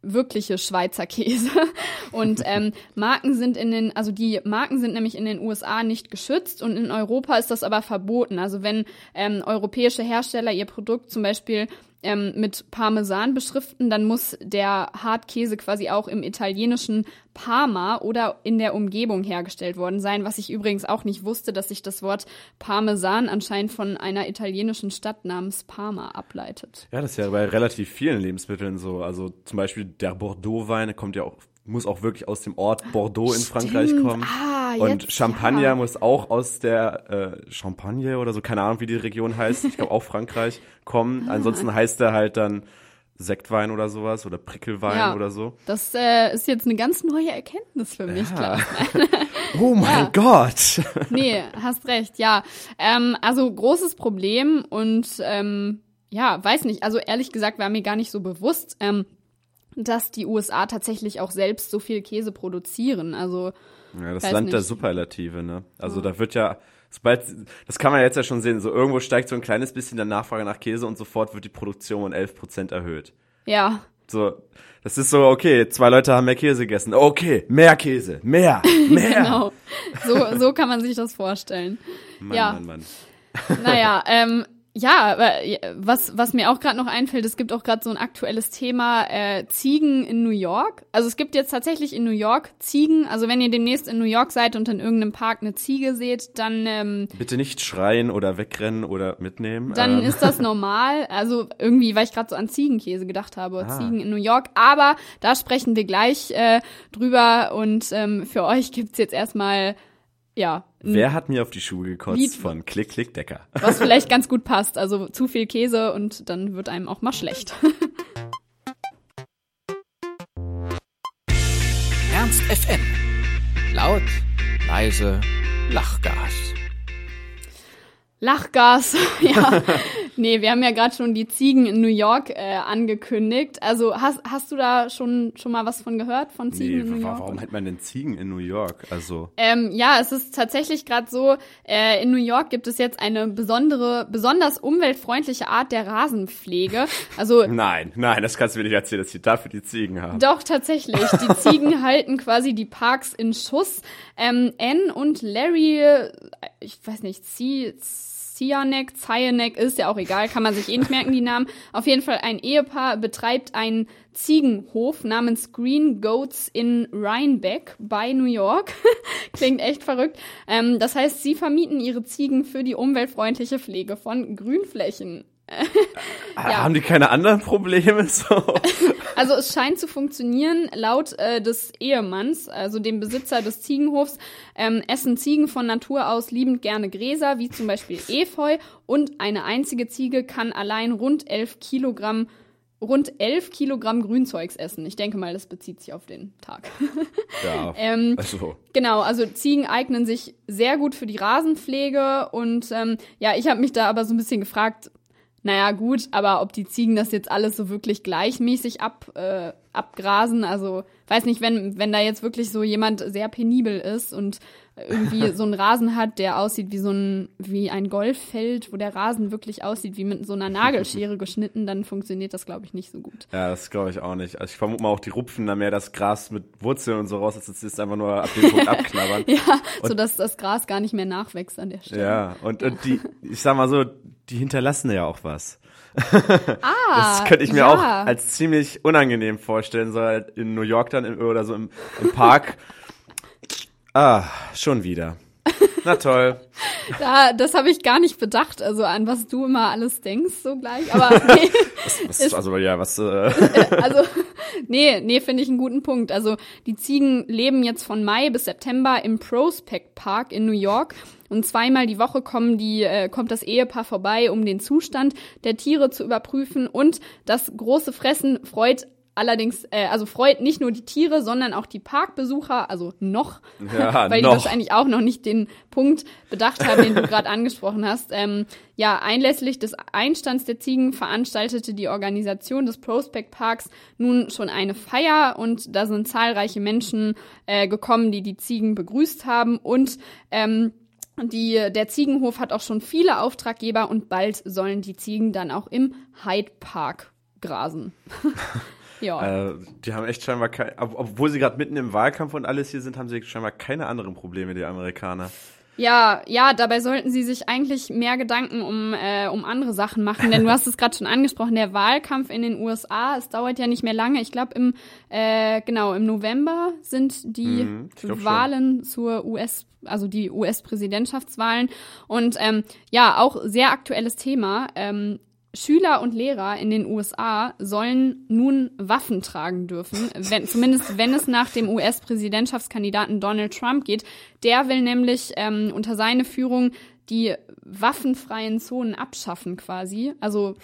wirkliche Schweizer Käse. Und ähm, Marken sind in den, also die Marken sind nämlich in den USA nicht geschützt und in Europa ist das aber verboten. Also wenn ähm, europäische Hersteller ihr Produkt zum Beispiel ähm, mit Parmesan beschriften, dann muss der Hartkäse quasi auch im italienischen Parma oder in der Umgebung hergestellt worden sein, was ich übrigens auch nicht wusste, dass sich das Wort Parmesan anscheinend von einer italienischen Stadt namens Parma ableitet. Ja, das ist ja bei relativ vielen Lebensmitteln so. Also zum Beispiel der Bordeaux-Wein kommt ja auch, muss auch wirklich aus dem Ort Bordeaux in Frankreich Stimmt. kommen. Ah, Und jetzt, Champagner ja. muss auch aus der äh, Champagne oder so, keine Ahnung, wie die Region heißt. Ich glaube auch Frankreich kommen. Ah. Ansonsten heißt der halt dann Sektwein oder sowas oder Prickelwein Ja. oder so. Das äh, ist jetzt eine ganz neue Erkenntnis für mich, Ja. klar. Oh mein Ja. Gott! Nee, hast recht, ja. Ähm, also großes Problem und ähm, ja, weiß nicht. Also ehrlich gesagt war mir gar nicht so bewusst, ähm, dass die USA tatsächlich auch selbst so viel Käse produzieren. Also Ja, das Land der nicht. Superlative, ne? Also da wird ja, sobald, das kann man jetzt ja schon sehen, so irgendwo steigt so ein kleines bisschen der Nachfrage nach Käse und sofort wird die Produktion um 11% erhöht. ja, So, das ist so, okay, zwei Leute haben mehr Käse gegessen. Okay, mehr Käse, mehr, mehr. genau. So, so kann man sich das vorstellen. Mann, Ja. Mann, Mann. Naja, ähm, ja, aber äh, was, was mir auch gerade noch einfällt, es gibt auch gerade so ein aktuelles Thema äh, Ziegen in New York. Also es gibt jetzt tatsächlich in New York Ziegen. Also wenn ihr demnächst in New York seid und in irgendeinem Park eine Ziege seht, dann ähm, Bitte nicht schreien oder wegrennen oder mitnehmen. dann Ähm, ist das normal. Also irgendwie, weil ich gerade so an Ziegenkäse gedacht habe, Ah. Ziegen in New York. Aber da sprechen wir gleich äh, drüber und ähm, für euch gibt's jetzt erstmal ja Wer hat mir auf die Schuhe gekotzt Lied- von Klick, Klick, Decker? was vielleicht ganz gut passt. Also zu viel Käse und dann wird einem auch mal schlecht. Ernst FM. Laut, leise, Lachgas. Lachgas, ja. nee, wir haben ja gerade schon die Ziegen in New York äh, angekündigt. Also hast, hast du da schon, schon mal was von gehört, von Ziegen Nee, in New York? warum hat man denn Ziegen in New York? Also, Ähm, ja, es ist tatsächlich gerade so, äh, in New York gibt es jetzt eine besondere, besonders umweltfreundliche Art der Rasenpflege. Also nein, nein, das kannst du mir nicht erzählen, dass sie dafür die Ziegen haben. Doch, tatsächlich. Die Ziegen halten quasi die Parks in Schuss. Ähm, Anne und Larry, äh, ich weiß nicht, C Cianek, Cyanek, ist ja auch egal, kann man sich eh nicht merken, die Namen. Auf jeden Fall ein Ehepaar betreibt einen Ziegenhof namens Green Goats in Rhinebeck bei New York. Klingt echt verrückt. Ähm, das heißt, sie vermieten ihre Ziegen für die umweltfreundliche Pflege von Grünflächen. Ja. Haben die keine anderen Probleme? So? Also es scheint zu funktionieren. Laut äh, des Ehemanns, also dem Besitzer des Ziegenhofs, ähm, essen Ziegen von Natur aus liebend gerne Gräser, wie zum Beispiel Efeu. Und eine einzige Ziege kann allein rund 11 Kilogramm rund 11 Kilogramm Grünzeugs essen. Ich denke mal, das bezieht sich auf den Tag. ja. ähm, also, Genau, also Ziegen eignen sich sehr gut für die Rasenpflege und ähm, ja, ich habe mich da aber so ein bisschen gefragt, naja gut, aber ob die Ziegen das jetzt alles so wirklich gleichmäßig ab, äh, abgrasen, also weiß nicht, wenn, wenn da jetzt wirklich so jemand sehr penibel ist und irgendwie so einen Rasen hat, der aussieht wie so ein, wie ein Golffeld, wo der Rasen wirklich aussieht wie mit so einer Nagelschere geschnitten, dann funktioniert das, glaube ich, nicht so gut. ja, das glaube ich auch nicht. Also ich vermute mal auch, die rupfen da mehr das Gras mit Wurzeln und so raus, als jetzt einfach nur ab dem Punkt abknabbern. Ja, so dass das Gras gar nicht mehr nachwächst an der Stelle. Ja, und, und die, ich sag mal so, die hinterlassen ja auch was. Ah, Das könnte ich mir ja. auch als ziemlich unangenehm vorstellen, so halt in New York dann im, oder so im, im Park. Ah, schon wieder. Na toll. Da, das habe ich gar nicht bedacht, also an was du immer alles denkst, so gleich. Aber nee, Was, also ja, was äh, also nee, nee, finde ich einen guten Punkt. Also die Ziegen leben jetzt von Mai bis September im Prospect Park in New York. Und zweimal die Woche kommen die, äh, kommt das Ehepaar vorbei, um den Zustand der Tiere zu überprüfen. Und das große Fressen freut allerdings, äh, also freut nicht nur die Tiere, sondern auch die Parkbesucher, also noch, Ja, weil die noch. wahrscheinlich auch noch nicht den Punkt bedacht haben, den du gerade angesprochen hast. Ähm, ja, einlässlich des Einstands der Ziegen veranstaltete die Organisation des Prospect Parks nun schon eine Feier und da sind zahlreiche Menschen äh, gekommen, die die Ziegen begrüßt haben und ähm, die, der Ziegenhof hat auch schon viele Auftraggeber und bald sollen die Ziegen dann auch im Hyde Park grasen. ja. äh, die haben echt scheinbar kein, ob, obwohl sie gerade mitten im Wahlkampf und alles hier sind, haben sie scheinbar keine anderen Probleme, die Amerikaner. Ja, ja, dabei sollten sie sich eigentlich mehr Gedanken um, äh, um andere Sachen machen, denn du hast es gerade schon angesprochen, der Wahlkampf in den USA, es dauert ja nicht mehr lange. Ich glaube im äh, genau im November sind die Mhm, glaub schon. Wahlen zur US, also die US-Präsidentschaftswahlen und ähm, ja auch sehr aktuelles Thema. Ähm, Schüler und Lehrer in den USA sollen nun Waffen tragen dürfen, wenn, zumindest wenn es nach dem US-Präsidentschaftskandidaten Donald Trump geht. Der will nämlich ähm, unter seine Führung die waffenfreien Zonen abschaffen quasi. Also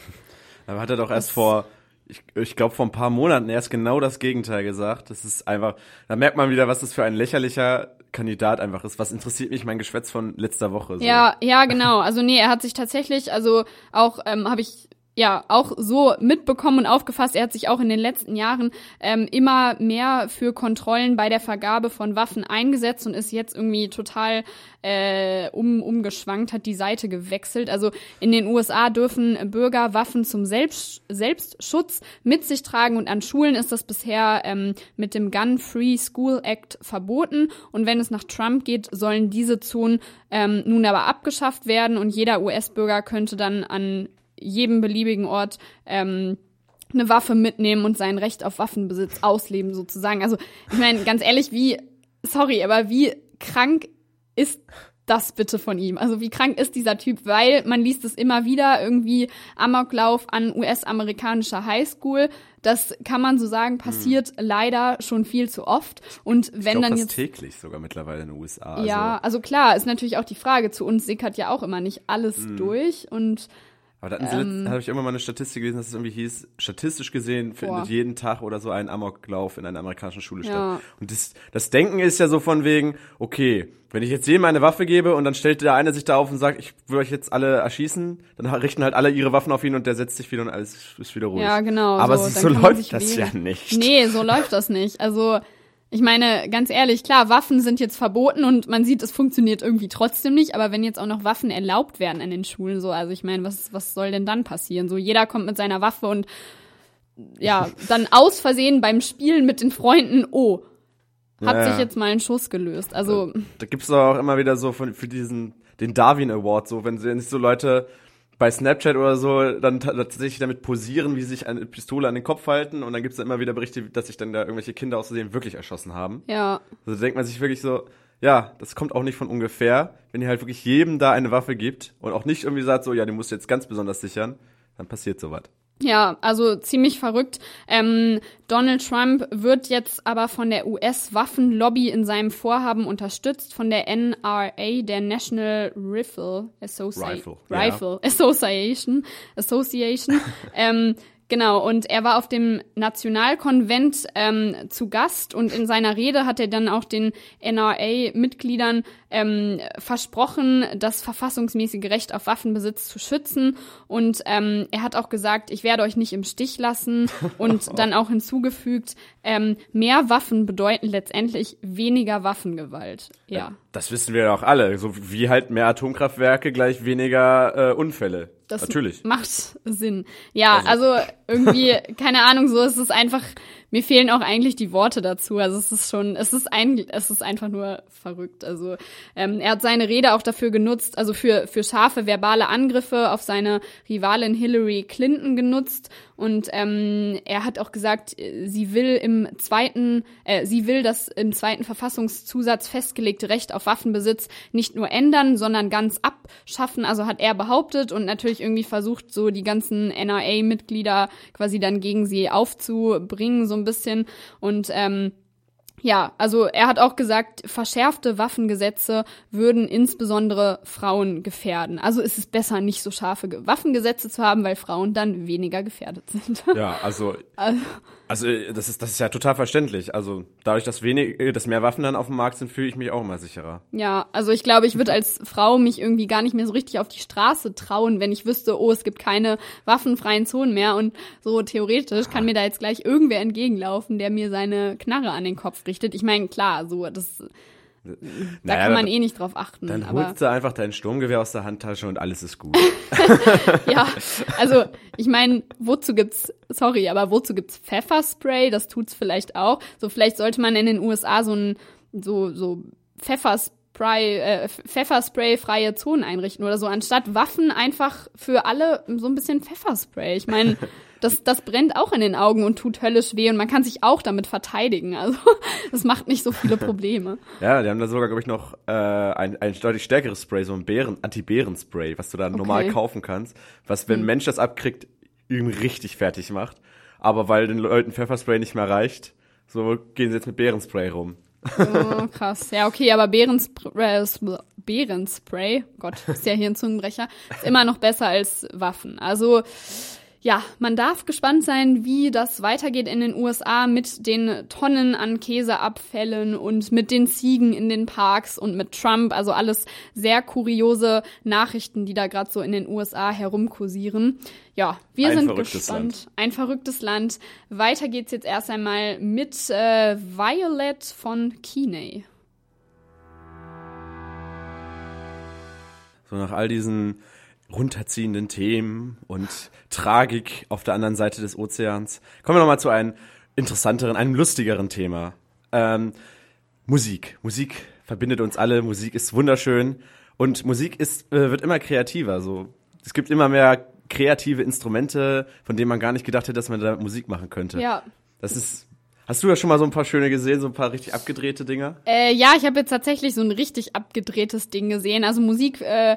Aber hat er doch erst vor, ich, ich glaube vor ein paar Monaten erst genau das Gegenteil gesagt. Das ist einfach, da merkt man wieder, was das für ein lächerlicher Kandidat einfach ist. Was interessiert mich mein Geschwätz von letzter Woche? So. Ja, ja, genau. Also nee, er hat sich tatsächlich, also auch ähm, habe ich ja auch so mitbekommen und aufgefasst. Er hat sich auch in den letzten Jahren ähm, immer mehr für Kontrollen bei der Vergabe von Waffen eingesetzt und ist jetzt irgendwie total äh, um, umgeschwankt, hat die Seite gewechselt. Also in den USA dürfen Bürger Waffen zum Selbst, Selbstschutz mit sich tragen und an Schulen ist das bisher ähm, mit dem Gun Free School Act verboten. Und wenn es nach Trump geht, sollen diese Zonen ähm, nun aber abgeschafft werden und jeder US-Bürger könnte dann an jedem beliebigen Ort ähm, eine Waffe mitnehmen und sein Recht auf Waffenbesitz ausleben sozusagen. Also ich meine, ganz ehrlich, wie, sorry, aber wie krank ist das bitte von ihm? Also wie krank ist dieser Typ? Weil man liest es immer wieder, irgendwie Amoklauf an US-amerikanischer Highschool. Das kann man so sagen, passiert hm. leider schon viel zu oft. Und wenn glaub, dann das jetzt täglich sogar mittlerweile in den USA. ja, also klar, ist natürlich auch die Frage. Zu uns sickert ja auch immer nicht alles Hm. durch und Aber da Ähm. habe ich immer mal eine Statistik gelesen, dass es irgendwie hieß, statistisch gesehen findet Boah. jeden Tag oder so ein Amoklauf in einer amerikanischen Schule Ja. statt. Und das, das Denken ist ja so von wegen, okay, wenn ich jetzt jedem eine Waffe gebe und dann stellt der eine sich da auf und sagt, ich will euch jetzt alle erschießen, dann richten halt alle ihre Waffen auf ihn und der setzt sich wieder und alles ist wieder ruhig. Ja, genau. Aber so, so, läuft das wählen. ja nicht. Nee, so läuft das nicht. Also, ich meine, ganz ehrlich, klar, Waffen sind jetzt verboten und man sieht, es funktioniert irgendwie trotzdem nicht, aber wenn jetzt auch noch Waffen erlaubt werden an den Schulen, so, also ich meine, was, was soll denn dann passieren? So, jeder kommt mit seiner Waffe und ja, dann aus Versehen beim Spielen mit den Freunden, oh, hat Ja, sich jetzt mal ein Schuss gelöst. Also, Da gibt's doch auch immer wieder so von, für diesen, den Darwin Award, so, wenn sie nicht so Leute bei Snapchat oder so dann ta- tatsächlich damit posieren, wie sie sich eine Pistole an den Kopf halten und dann gibt's da immer wieder Berichte, dass sich dann da irgendwelche Kinder aus Versehen wirklich erschossen haben. ja, Also denkt man sich wirklich so, ja, das kommt auch nicht von ungefähr, wenn ihr halt wirklich jedem da eine Waffe gibt und auch nicht irgendwie sagt so, ja, die musst du jetzt ganz besonders sichern, dann passiert sowas. Ja, also ziemlich verrückt. Ähm, Donald Trump wird jetzt aber von der US-Waffenlobby in seinem Vorhaben unterstützt, von der NRA, der National Rifle, Associ Rifle. Rifle Association. Association. ähm, genau, und er war auf dem Nationalkonvent ähm, zu Gast und in seiner Rede hat er dann auch den NRA-Mitgliedern ähm, versprochen, das verfassungsmäßige Recht auf Waffenbesitz zu schützen. Und ähm, er hat auch gesagt, ich werde euch nicht im Stich lassen. Und dann auch hinzugefügt, ähm, mehr Waffen bedeuten letztendlich weniger Waffengewalt. Ja. Das wissen wir doch alle, so wie halt mehr Atomkraftwerke gleich weniger äh, Unfälle. Das Natürlich. macht Sinn. Ja, also, irgendwie, keine Ahnung, so es ist einfach, mir fehlen auch eigentlich die Worte dazu. Also es ist schon, es ist ein, es ist einfach nur verrückt. Also ähm, er hat seine Rede auch dafür genutzt, also für für scharfe verbale Angriffe auf seine Rivalin Hillary Clinton genutzt. Und ähm, er hat auch gesagt, äh, sie will im zweiten, äh, sie will das im zweiten Verfassungszusatz festgelegte Recht auf Waffenbesitz nicht nur ändern, sondern ganz abschaffen. Also hat er behauptet und natürlich irgendwie versucht, so die ganzen NRA-Mitglieder quasi dann gegen sie aufzubringen, so ein bisschen. Und ähm, ja, also er hat auch gesagt, verschärfte Waffengesetze würden insbesondere Frauen gefährden. Also ist es besser, nicht so scharfe Ge- Waffengesetze zu haben, weil Frauen dann weniger gefährdet sind. Ja, also, also äh, das ist das ist ja total verständlich. Also dadurch, dass wenig, dass mehr Waffen dann auf dem Markt sind, fühle ich mich auch immer sicherer. Ja, also ich glaube, ich würde als Frau mich irgendwie gar nicht mehr so richtig auf die Straße trauen, wenn ich wüsste, oh, es gibt keine waffenfreien Zonen mehr und so theoretisch kann mir da jetzt gleich irgendwer entgegenlaufen, der mir seine Knarre an den Kopf richtet. Ich meine, klar, so das da Naja, kann man dann- eh nicht drauf achten, Dann holst du einfach dein Sturmgewehr aus der Handtasche und alles ist gut. ja, also ich meine, wozu gibt's sorry, aber wozu gibt's Pfefferspray? Das tut's vielleicht auch. So vielleicht sollte man in den USA so ein so so Pfefferspray äh, Pfefferspray freie Zonen einrichten oder so anstatt Waffen einfach für alle so ein bisschen Pfefferspray. Ich meine, das das brennt auch in den Augen und tut höllisch weh und man kann sich auch damit verteidigen. Also, das macht nicht so viele Probleme. Ja, die haben da sogar, glaube ich, noch äh, ein, ein deutlich stärkeres Spray, so ein Bären, Anti-Bären-Spray, was du da normal kaufen kannst, was, wenn ein Mensch das abkriegt, ihn richtig fertig macht. Aber weil den Leuten Pfefferspray nicht mehr reicht, so gehen sie jetzt mit Bärenspray rum. Oh, krass. Ja, okay, aber Bärenspray, äh, Bärenspray, Gott, ist ja hier ein Zungenbrecher, ist immer noch besser als Waffen. Also, ja, man darf gespannt sein, wie das weitergeht in den USA mit den Tonnen an Käseabfällen und mit den Ziegen in den Parks und mit Trump. Also alles sehr kuriose Nachrichten, die da gerade so in den USA herumkursieren. Ja, wir Ein sind gespannt. Land. Ein verrücktes Land. Weiter geht's jetzt erst einmal mit äh, Violet von Keeney. So nach all diesen runterziehenden Themen und Tragik auf der anderen Seite des Ozeans. Kommen wir nochmal zu einem interessanteren, einem lustigeren Thema. Ähm, Musik. Musik verbindet uns alle. Musik ist wunderschön. Und Musik ist, äh, wird immer kreativer. So, es gibt immer mehr kreative Instrumente, von denen man gar nicht gedacht hätte, dass man da Musik machen könnte. Ja. Das ist. Hast du da schon mal so ein paar schöne gesehen, so ein paar richtig abgedrehte Dinger? Äh, ja, ich habe jetzt tatsächlich so ein richtig abgedrehtes Ding gesehen. Also Musik äh,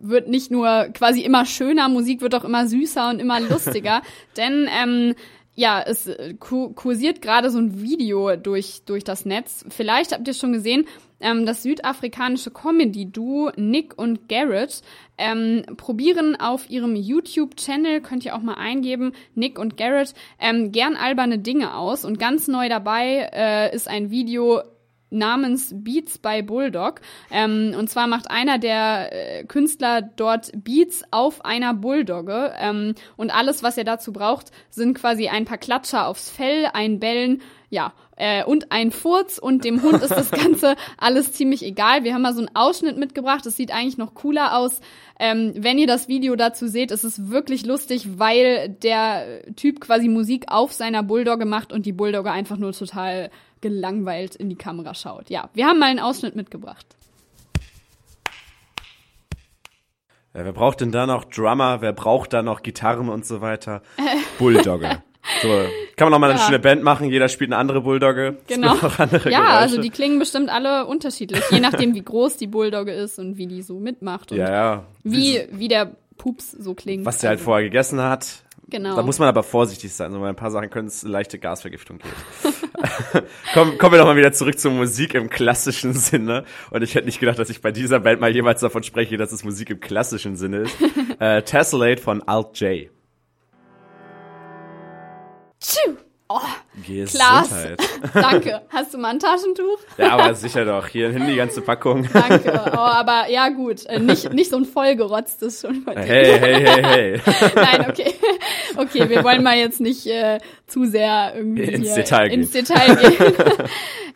wird nicht nur quasi immer schöner, Musik wird auch immer süßer und immer lustiger. Denn ähm, ja, es äh, ku- kursiert gerade so ein Video durch, durch das Netz. Vielleicht habt ihr schon gesehen, ähm, das südafrikanische Comedy-Duo Nick und Garrett ähm, probieren auf ihrem YouTube-Channel, könnt ihr auch mal eingeben, Nick und Garrett, ähm, gern alberne Dinge aus. Und ganz neu dabei äh, ist ein Video namens Beats by Bulldog. Ähm, und zwar macht einer der äh, Künstler dort Beats auf einer Bulldogge. Ähm, und alles, was er dazu braucht, sind quasi ein paar Klatscher aufs Fell, ein Bellen, ja, äh, und ein Furz. Und dem Hund ist das Ganze alles ziemlich egal. Wir haben mal so einen Ausschnitt mitgebracht. Das sieht eigentlich noch cooler aus. Ähm, wenn ihr das Video dazu seht, ist es wirklich lustig, weil der Typ quasi Musik auf seiner Bulldogge macht und die Bulldogge einfach nur total gelangweilt in die Kamera schaut. Ja, wir haben mal einen Ausschnitt mitgebracht. Ja, wer braucht denn da noch Drummer? Wer braucht da noch Gitarren und so weiter? Bulldogge. So, kann man noch mal eine Ja. schöne Band machen, jeder spielt eine andere Bulldogge. Genau. auch andere Ja, Geräusche. also die klingen bestimmt alle unterschiedlich, je nachdem, wie groß die Bulldogge ist und wie die so mitmacht und Ja, ja. wie, wie der Pups so klingt. Was der halt vorher gegessen hat. Genau. Da muss man aber vorsichtig sein, so, weil ein paar Sachen können es leichte Gasvergiftung geben. Komm, kommen wir doch mal wieder zurück zur Musik im klassischen Sinne. Und ich hätte nicht gedacht, dass ich bei dieser Band mal jemals davon spreche, dass es Musik im klassischen Sinne ist. äh, Tessellate von Alt J. Tschiu. Oh, Gesundheit. danke. Hast du mal ein Taschentuch? Ja, aber sicher doch. Hier hin die ganze Packung. Danke. Oh, aber ja gut, äh, nicht, nicht so ein vollgerotztes schon dir. Hey, hey, hey, hey. Nein, okay. Okay, wir wollen mal jetzt nicht äh, zu sehr irgendwie Ins Detail gehen. ins Detail gehen.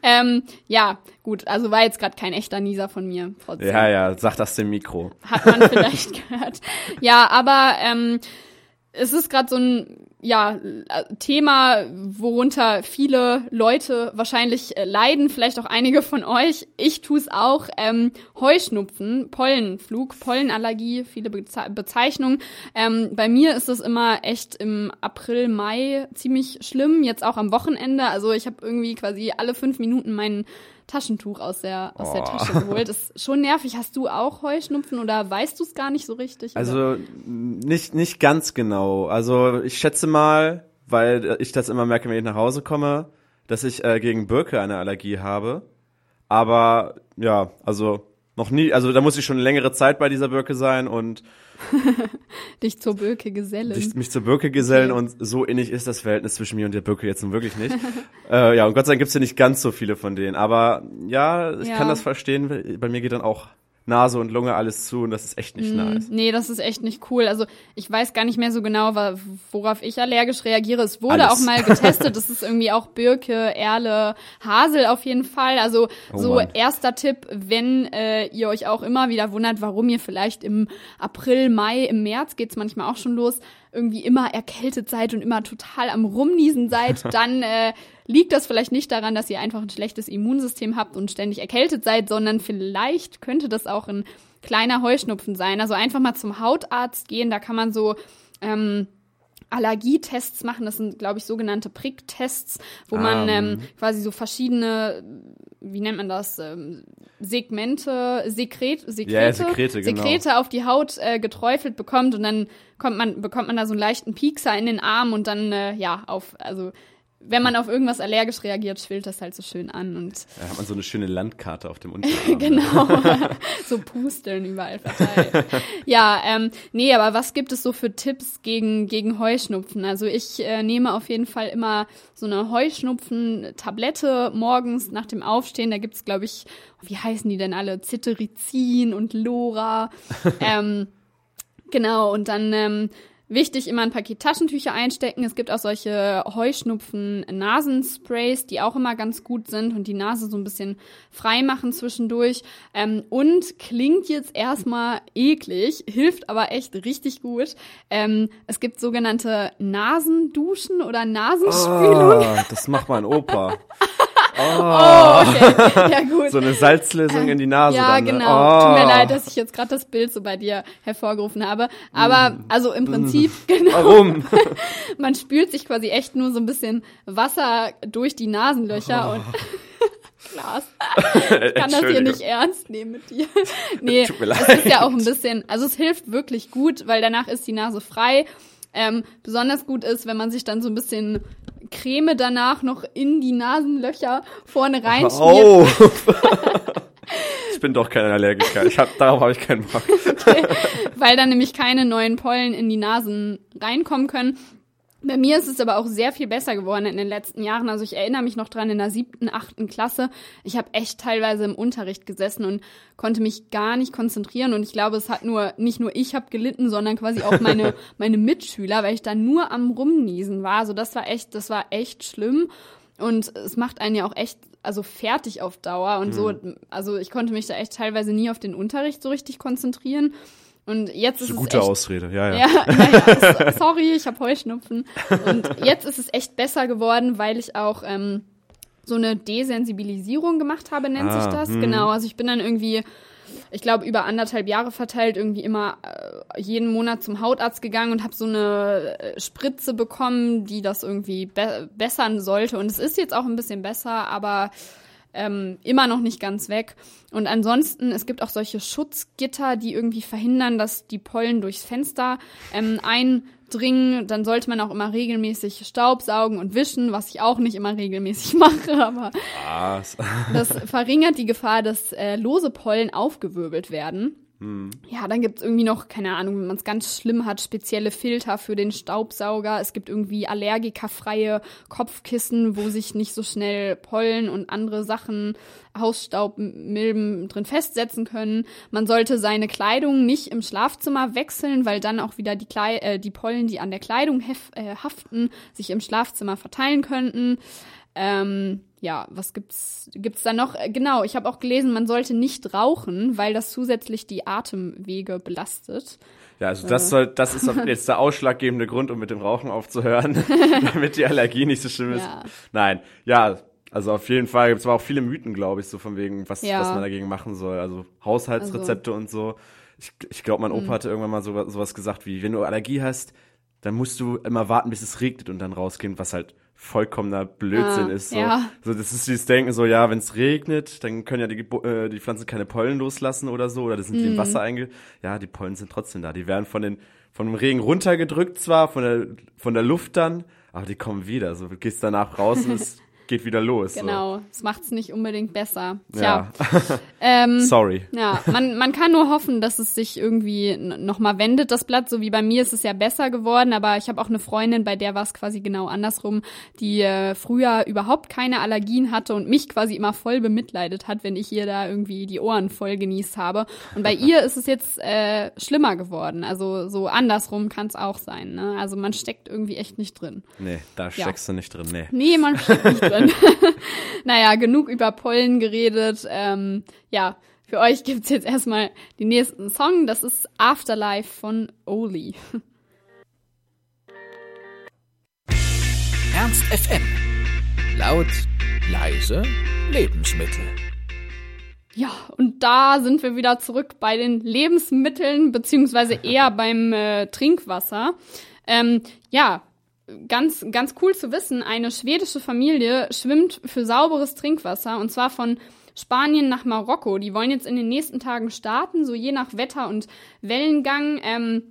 ähm, ja, gut, also war jetzt gerade kein echter Nieser von mir. Trotzdem. Ja, ja, sag das dem Mikro. Hat man vielleicht gehört. Ja, aber ähm, es ist gerade so ein ja, äh, Thema, worunter viele Leute wahrscheinlich äh, leiden, vielleicht auch einige von euch. Ich tue es auch. Ähm, Heuschnupfen, Pollenflug, Pollenallergie, viele Beze Bezeichnungen. Ähm, bei mir ist es immer echt im April, Mai ziemlich schlimm, jetzt auch am Wochenende. Also ich habe irgendwie quasi alle fünf Minuten mein Taschentuch aus der, aus der Oh. Tasche geholt. ist schon nervig. Hast du auch Heuschnupfen oder weißt du es gar nicht so richtig? oder? Also nicht, nicht ganz genau. Also ich schätze mal, weil ich das immer merke, wenn ich nach Hause komme, dass ich äh, gegen Birke eine Allergie habe. Aber ja, also noch nie, also da muss ich schon längere Zeit bei dieser Birke sein und dich zur Böke gesellen. sich, mich zur Birke gesellen Okay. und so innig ist das Verhältnis zwischen mir und der Birke jetzt nun wirklich nicht. äh, ja, und Gott sei Dank gibt's ja nicht ganz so viele von denen. Aber ja, ich Ja. kann das verstehen. Bei mir geht dann auch Nase und Lunge alles zu und das ist echt nicht nice. Nee, das ist echt nicht cool. Also ich weiß gar nicht mehr so genau, worauf ich allergisch reagiere. Es wurde Alles. auch mal getestet. Das ist irgendwie auch Birke, Erle, Hasel auf jeden Fall. Also Oh so Mann. erster Tipp, wenn äh, ihr euch auch immer wieder wundert, warum ihr vielleicht im April, Mai, im März geht's manchmal auch schon los, irgendwie immer erkältet seid und immer total am Rumniesen seid, dann äh, liegt das vielleicht nicht daran, dass ihr einfach ein schlechtes Immunsystem habt und ständig erkältet seid, sondern vielleicht könnte das auch ein kleiner Heuschnupfen sein. Also einfach mal zum Hautarzt gehen, da kann man so ähm, Allergietests machen. Das sind, glaube ich, sogenannte Pricktests, wo man Ah, ähm, quasi so verschiedene, wie nennt man das, ähm, Segmente, Sekret, Sekrete, Ja, Sekrete, genau. Sekrete auf die Haut äh, geträufelt bekommt und dann kommt man, bekommt man da so einen leichten Piekser in den Arm und dann, äh, ja, auf, also wenn man auf irgendwas allergisch reagiert, schwillt das halt so schön an und Da hat man so eine schöne Landkarte auf dem Unterarm. genau so Pusteln überall verteilt. ja, ähm, nee, aber was gibt es so für Tipps gegen gegen Heuschnupfen? Also ich äh, nehme auf jeden Fall immer so eine Heuschnupfen-Tablette morgens nach dem Aufstehen. Da gibt's glaube ich, wie heißen die denn alle? Cetirizin und Lora. ähm, Genau, und dann ähm, wichtig immer ein Paket Taschentücher einstecken. Es gibt auch solche Heuschnupfen-Nasensprays, die auch immer ganz gut sind und die Nase so ein bisschen frei machen zwischendurch. Ähm, und klingt jetzt erstmal eklig, hilft aber echt richtig gut. Ähm, es gibt sogenannte Nasenduschen oder Nasenspülung. Ah, das macht mein Opa. Oh, okay. Ja, gut. So eine Salzlösung in die Nase Ja, dann. ne? genau. Oh. Tut mir leid, dass ich jetzt gerade das Bild so bei dir hervorgerufen habe. Aber also im Prinzip, genau, Mm. Warum? man spült sich quasi echt nur so ein bisschen Wasser durch die Nasenlöcher und Klaas, ich kann das hier Oh. Nicht ernst nehmen mit dir. Nee, Tut mir es leid. ist ja auch ein bisschen, also es hilft wirklich gut, weil danach ist die Nase frei. Ähm, besonders gut ist, wenn man sich dann so ein bisschen Creme danach noch in die Nasenlöcher vorne reinschmiert. Oh. ich bin doch kein Allergiker. Ich hab, darauf habe ich keinen Bock. weil dann nämlich keine neuen Pollen in die Nasen reinkommen können. Bei mir ist es aber auch sehr viel besser geworden in den letzten Jahren. Also ich erinnere mich noch dran in der siebten, achten Klasse. Ich habe echt teilweise im Unterricht gesessen und konnte mich gar nicht konzentrieren. Und ich glaube, es hat nur, nicht nur ich habe gelitten, sondern quasi auch meine, meine Mitschüler, weil ich da nur am Rumniesen war. Also das war echt, das war echt schlimm. Und es macht einen ja auch echt, also fertig auf Dauer und so. Also ich konnte mich da echt teilweise nie auf den Unterricht so richtig konzentrieren. Und jetzt Das ist ist eine es gute echt Ausrede. Ja, ja. ja, naja, so- sorry, ich habe Heuschnupfen. Und jetzt ist es echt besser geworden, weil ich auch ähm, so eine Desensibilisierung gemacht habe, nennt Ah, sich das. hm. Genau, also ich bin dann irgendwie, ich glaube, über anderthalb Jahre verteilt irgendwie immer äh, jeden Monat zum Hautarzt gegangen und habe so eine äh, Spritze bekommen, die das irgendwie be bessern sollte. Und es ist jetzt auch ein bisschen besser, aber ähm, immer noch nicht ganz weg. Und ansonsten, es gibt auch solche Schutzgitter, die irgendwie verhindern, dass die Pollen durchs Fenster ähm, eindringen. Dann sollte man auch immer regelmäßig Staubsaugen und wischen, was ich auch nicht immer regelmäßig mache, aber Ah, s- das verringert die Gefahr, dass äh, lose Pollen aufgewirbelt werden. Ja, dann gibt's irgendwie noch, keine Ahnung, wenn man es ganz schlimm hat, spezielle Filter für den Staubsauger. Es gibt irgendwie allergikerfreie Kopfkissen, wo sich nicht so schnell Pollen und andere Sachen, Hausstaubmilben drin festsetzen können. Man sollte seine Kleidung nicht im Schlafzimmer wechseln, weil dann auch wieder die, Klei äh, die Pollen, die an der Kleidung äh, haften, sich im Schlafzimmer verteilen könnten. Ähm, ja, was gibt's gibt's da noch? Äh, Genau, ich habe auch gelesen, man sollte nicht rauchen, weil das zusätzlich die Atemwege belastet. ja, also das soll, das ist jetzt der ausschlaggebende Grund, um mit dem Rauchen aufzuhören, damit die Allergie nicht so schlimm ist. Ja. Nein, ja, also auf jeden Fall gibt's aber auch viele Mythen, glaube ich, so von wegen, was, Ja. was man dagegen machen soll. Also Haushaltsrezepte und so. Ich, ich glaube, mein Mhm. Opa hatte irgendwann mal so, sowas gesagt wie, wenn du Allergie hast, dann musst du immer warten, bis es regnet und dann rausgehen, was halt vollkommener Blödsinn Ah, ist. So. ja. so, das ist dieses Denken, so, ja, wenn es regnet, dann können ja die, äh, die Pflanzen keine Pollen loslassen oder so, oder das sind die Mhm. im Wasser einge... Ja, die Pollen sind trotzdem da. Die werden von den von dem Regen runtergedrückt zwar, von der, von der Luft dann, aber die kommen wieder. So, du gehst danach raus und es geht wieder los. Genau, das macht's nicht unbedingt besser. So. Tja, Ja, ähm, sorry. Ja, man, man kann nur hoffen, dass es sich irgendwie nochmal wendet, das Blatt. So wie bei mir ist es ja besser geworden, aber ich habe auch eine Freundin, bei der war es quasi genau andersrum, die äh, früher überhaupt keine Allergien hatte und mich quasi immer voll bemitleidet hat, wenn ich ihr da irgendwie die Ohren voll genießt habe. Und bei ihr ist es jetzt äh, schlimmer geworden. Also so andersrum kann es auch sein. Ne? Also man steckt irgendwie echt nicht drin. Nee, da steckst du nicht drin, nee. Nee, man steckt nicht drin. naja, genug über Pollen geredet. Ähm, ja, für euch gibt's jetzt erstmal den nächsten Song. Das ist Afterlife von Oli. Ernst FM. Laut, leise, Lebensmittel. Ja, und da sind wir wieder zurück bei den Lebensmitteln, beziehungsweise eher beim äh, Trinkwasser. Ähm, ja, ganz, ganz cool zu wissen, eine schwedische Familie schwimmt für sauberes Trinkwasser und zwar von Spanien nach Marokko. Die wollen jetzt in den nächsten Tagen starten, so je nach Wetter und Wellengang. Ähm,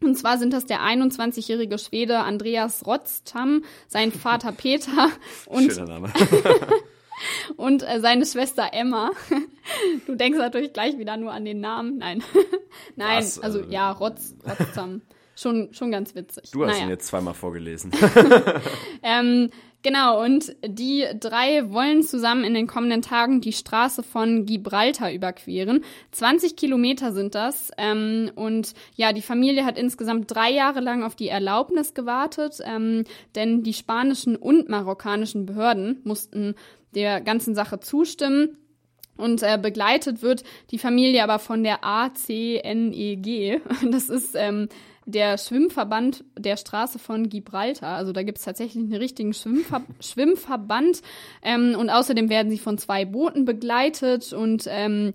Und zwar sind das der 21-jährige Schwede Andreas Rotztam, sein Vater Peter und, und äh, seine Schwester Emma. Du denkst natürlich gleich wieder nur an den Namen. Nein. Nein, Was? also Also- ja, Rotz, Rotztam. Schon, schon ganz witzig. Du hast naja. ihn jetzt zweimal vorgelesen. Ähm, genau, und die drei wollen zusammen in den kommenden Tagen die Straße von Gibraltar überqueren. 20 Kilometer sind das. Ähm, und ja, die Familie hat insgesamt drei Jahre lang auf die Erlaubnis gewartet, ähm, denn die spanischen und marokkanischen Behörden mussten der ganzen Sache zustimmen. Und äh, begleitet wird die Familie aber von der ACNEG. Das ist ähm, der Schwimmverband der Straße von Gibraltar. Also da gibt es tatsächlich einen richtigen Schwimmver Schwimmverband. Ähm, und außerdem werden sie von zwei Booten begleitet und ähm,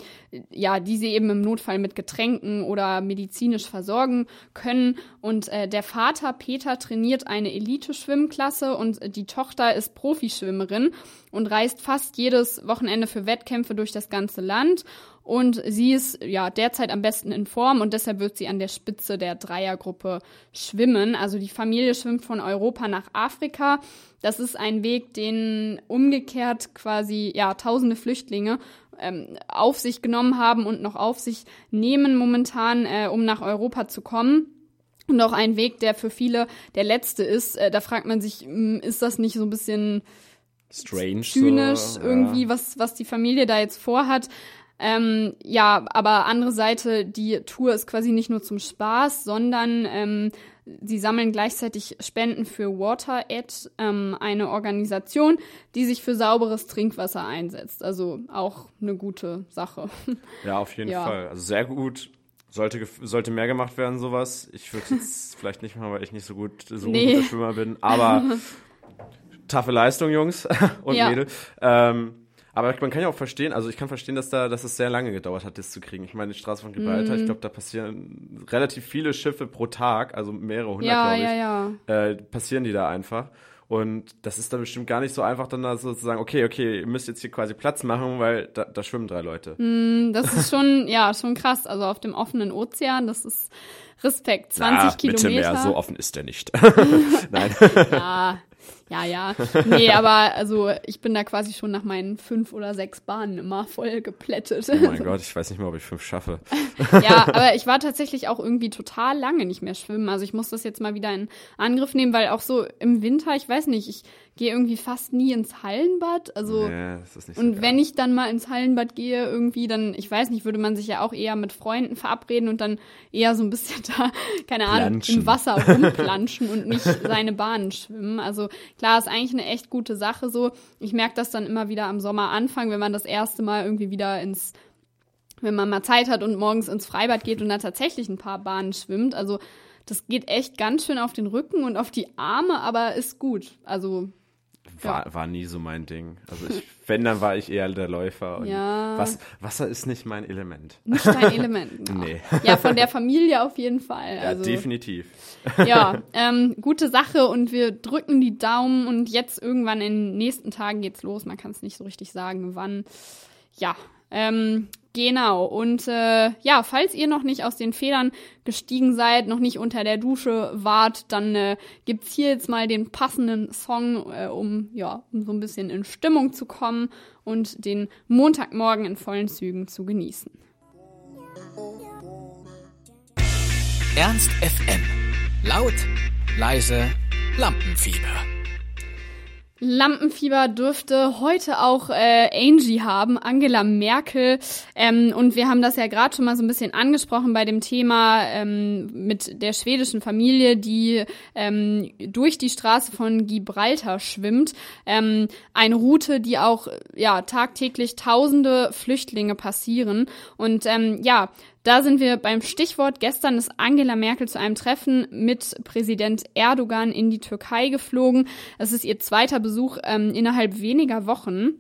ja, die sie eben im Notfall mit Getränken oder medizinisch versorgen können. Und äh, der Vater Peter trainiert eine Elite-Schwimmklasse und die Tochter ist Profischwimmerin und reist fast jedes Wochenende für Wettkämpfe durch das ganze Land. Und sie ist ja derzeit am besten in Form und deshalb wird sie an der Spitze der Dreiergruppe schwimmen. Also die Familie schwimmt von Europa nach Afrika. Das ist ein Weg, den umgekehrt quasi ja tausende Flüchtlinge ähm, auf sich genommen haben und noch auf sich nehmen momentan, äh, um nach Europa zu kommen. Und auch ein Weg, der für viele der letzte ist. Äh, da fragt man sich, mh, ist das nicht so ein bisschen Strange. zynisch so, irgendwie, Ja. was, was die Familie da jetzt vorhat. Ähm, ja, aber andere Seite, die Tour ist quasi nicht nur zum Spaß, sondern ähm, sie sammeln gleichzeitig Spenden für WaterEd, ähm, eine Organisation, die sich für sauberes Trinkwasser einsetzt. Also auch eine gute Sache. Ja, auf jeden Ja. Fall. Also sehr gut. Sollte, sollte mehr gemacht werden, sowas. Ich würde jetzt vielleicht nicht machen, weil ich nicht so gut so Nee. guter Schwimmer bin. Aber taffe Leistung, Jungs und Ja. Mädel. Ähm, aber man kann ja auch verstehen, also ich kann verstehen, dass da, dass es sehr lange gedauert hat, das zu kriegen. Ich meine, die Straße von Gibraltar, Mhm. ich glaube, da passieren relativ viele Schiffe pro Tag, also mehrere hundert, ja, glaube ich. ja, ja. äh, passieren die da einfach. Und das ist dann bestimmt gar nicht so einfach, dann da so zu sagen, okay, okay, ihr müsst jetzt hier quasi Platz machen, weil da, da schwimmen drei Leute. Das ist schon, ja, schon krass. Also auf dem offenen Ozean, das ist Respekt. 20 Ah, Kilometer. Mittelmeer, so offen ist der nicht. Nein. Ja, ja, ja. Nee, aber also ich bin da quasi schon nach meinen fünf oder sechs Bahnen immer voll geplättet. Oh mein Gott, ich weiß nicht mal, ob ich fünf schaffe. ja, aber ich war tatsächlich auch irgendwie total lange nicht mehr schwimmen. Also ich muss das jetzt mal wieder in Angriff nehmen, weil auch so im Winter, ich weiß nicht, ich gehe irgendwie fast nie ins Hallenbad. Also Nee, so und geil. wenn ich dann mal ins Hallenbad gehe, irgendwie, dann, ich weiß nicht, würde man sich ja auch eher mit Freunden verabreden und dann eher so ein bisschen da, keine Ahnung, Planschen. im Wasser rumplanschen und nicht seine Bahnen schwimmen. Also klar, ist eigentlich eine echt gute Sache so. Ich merke das dann immer wieder am Sommeranfang, wenn man das erste Mal irgendwie wieder ins wenn man mal Zeit hat und morgens ins Freibad geht und da tatsächlich ein paar Bahnen schwimmt. Also das geht echt ganz schön auf den Rücken und auf die Arme, aber ist gut. Also war, war nie so mein Ding. Also ich, wenn, dann war ich eher der Läufer. Und Ja. Was, Wasser ist nicht mein Element. nicht dein Element. genau. Nee. Ja, von der Familie auf jeden Fall. Ja, Also, definitiv. ja, ähm, gute Sache und wir drücken die Daumen und jetzt irgendwann in den nächsten Tagen geht's los. Man kann es nicht so richtig sagen, wann. Ja, ähm, genau. Und äh, ja, falls ihr noch nicht aus den Federn gestiegen seid, noch nicht unter der Dusche wart, dann äh, gibt's hier jetzt mal den passenden Song, äh, um ja, um so ein bisschen in Stimmung zu kommen und den Montagmorgen in vollen Zügen zu genießen. Ernst FM. Laut, leise, Lampenfieber. Lampenfieber dürfte heute auch äh, Angie haben, Angela Merkel. Ähm, und wir haben das ja gerade schon mal so ein bisschen angesprochen bei dem Thema ähm, mit der schwedischen Familie, die ähm, durch die Straße von Gibraltar schwimmt. Ähm, eine Route, die auch ja tagtäglich tausende Flüchtlinge passieren. Und ähm, ja, da sind wir beim Stichwort. Gestern ist Angela Merkel zu einem Treffen mit Präsident Erdogan in die Türkei geflogen. Es ist ihr zweiter Besuch ähm, innerhalb weniger Wochen.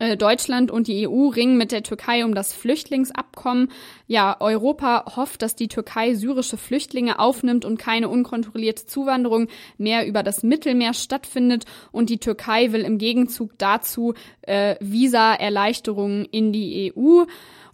Äh, Deutschland und die EU ringen mit der Türkei um das Flüchtlingsabkommen. Ja, Europa hofft, dass die Türkei syrische Flüchtlinge aufnimmt und keine unkontrollierte Zuwanderung mehr über das Mittelmeer stattfindet. Und die Türkei will im Gegenzug dazu äh, Visa-Erleichterungen in die EU.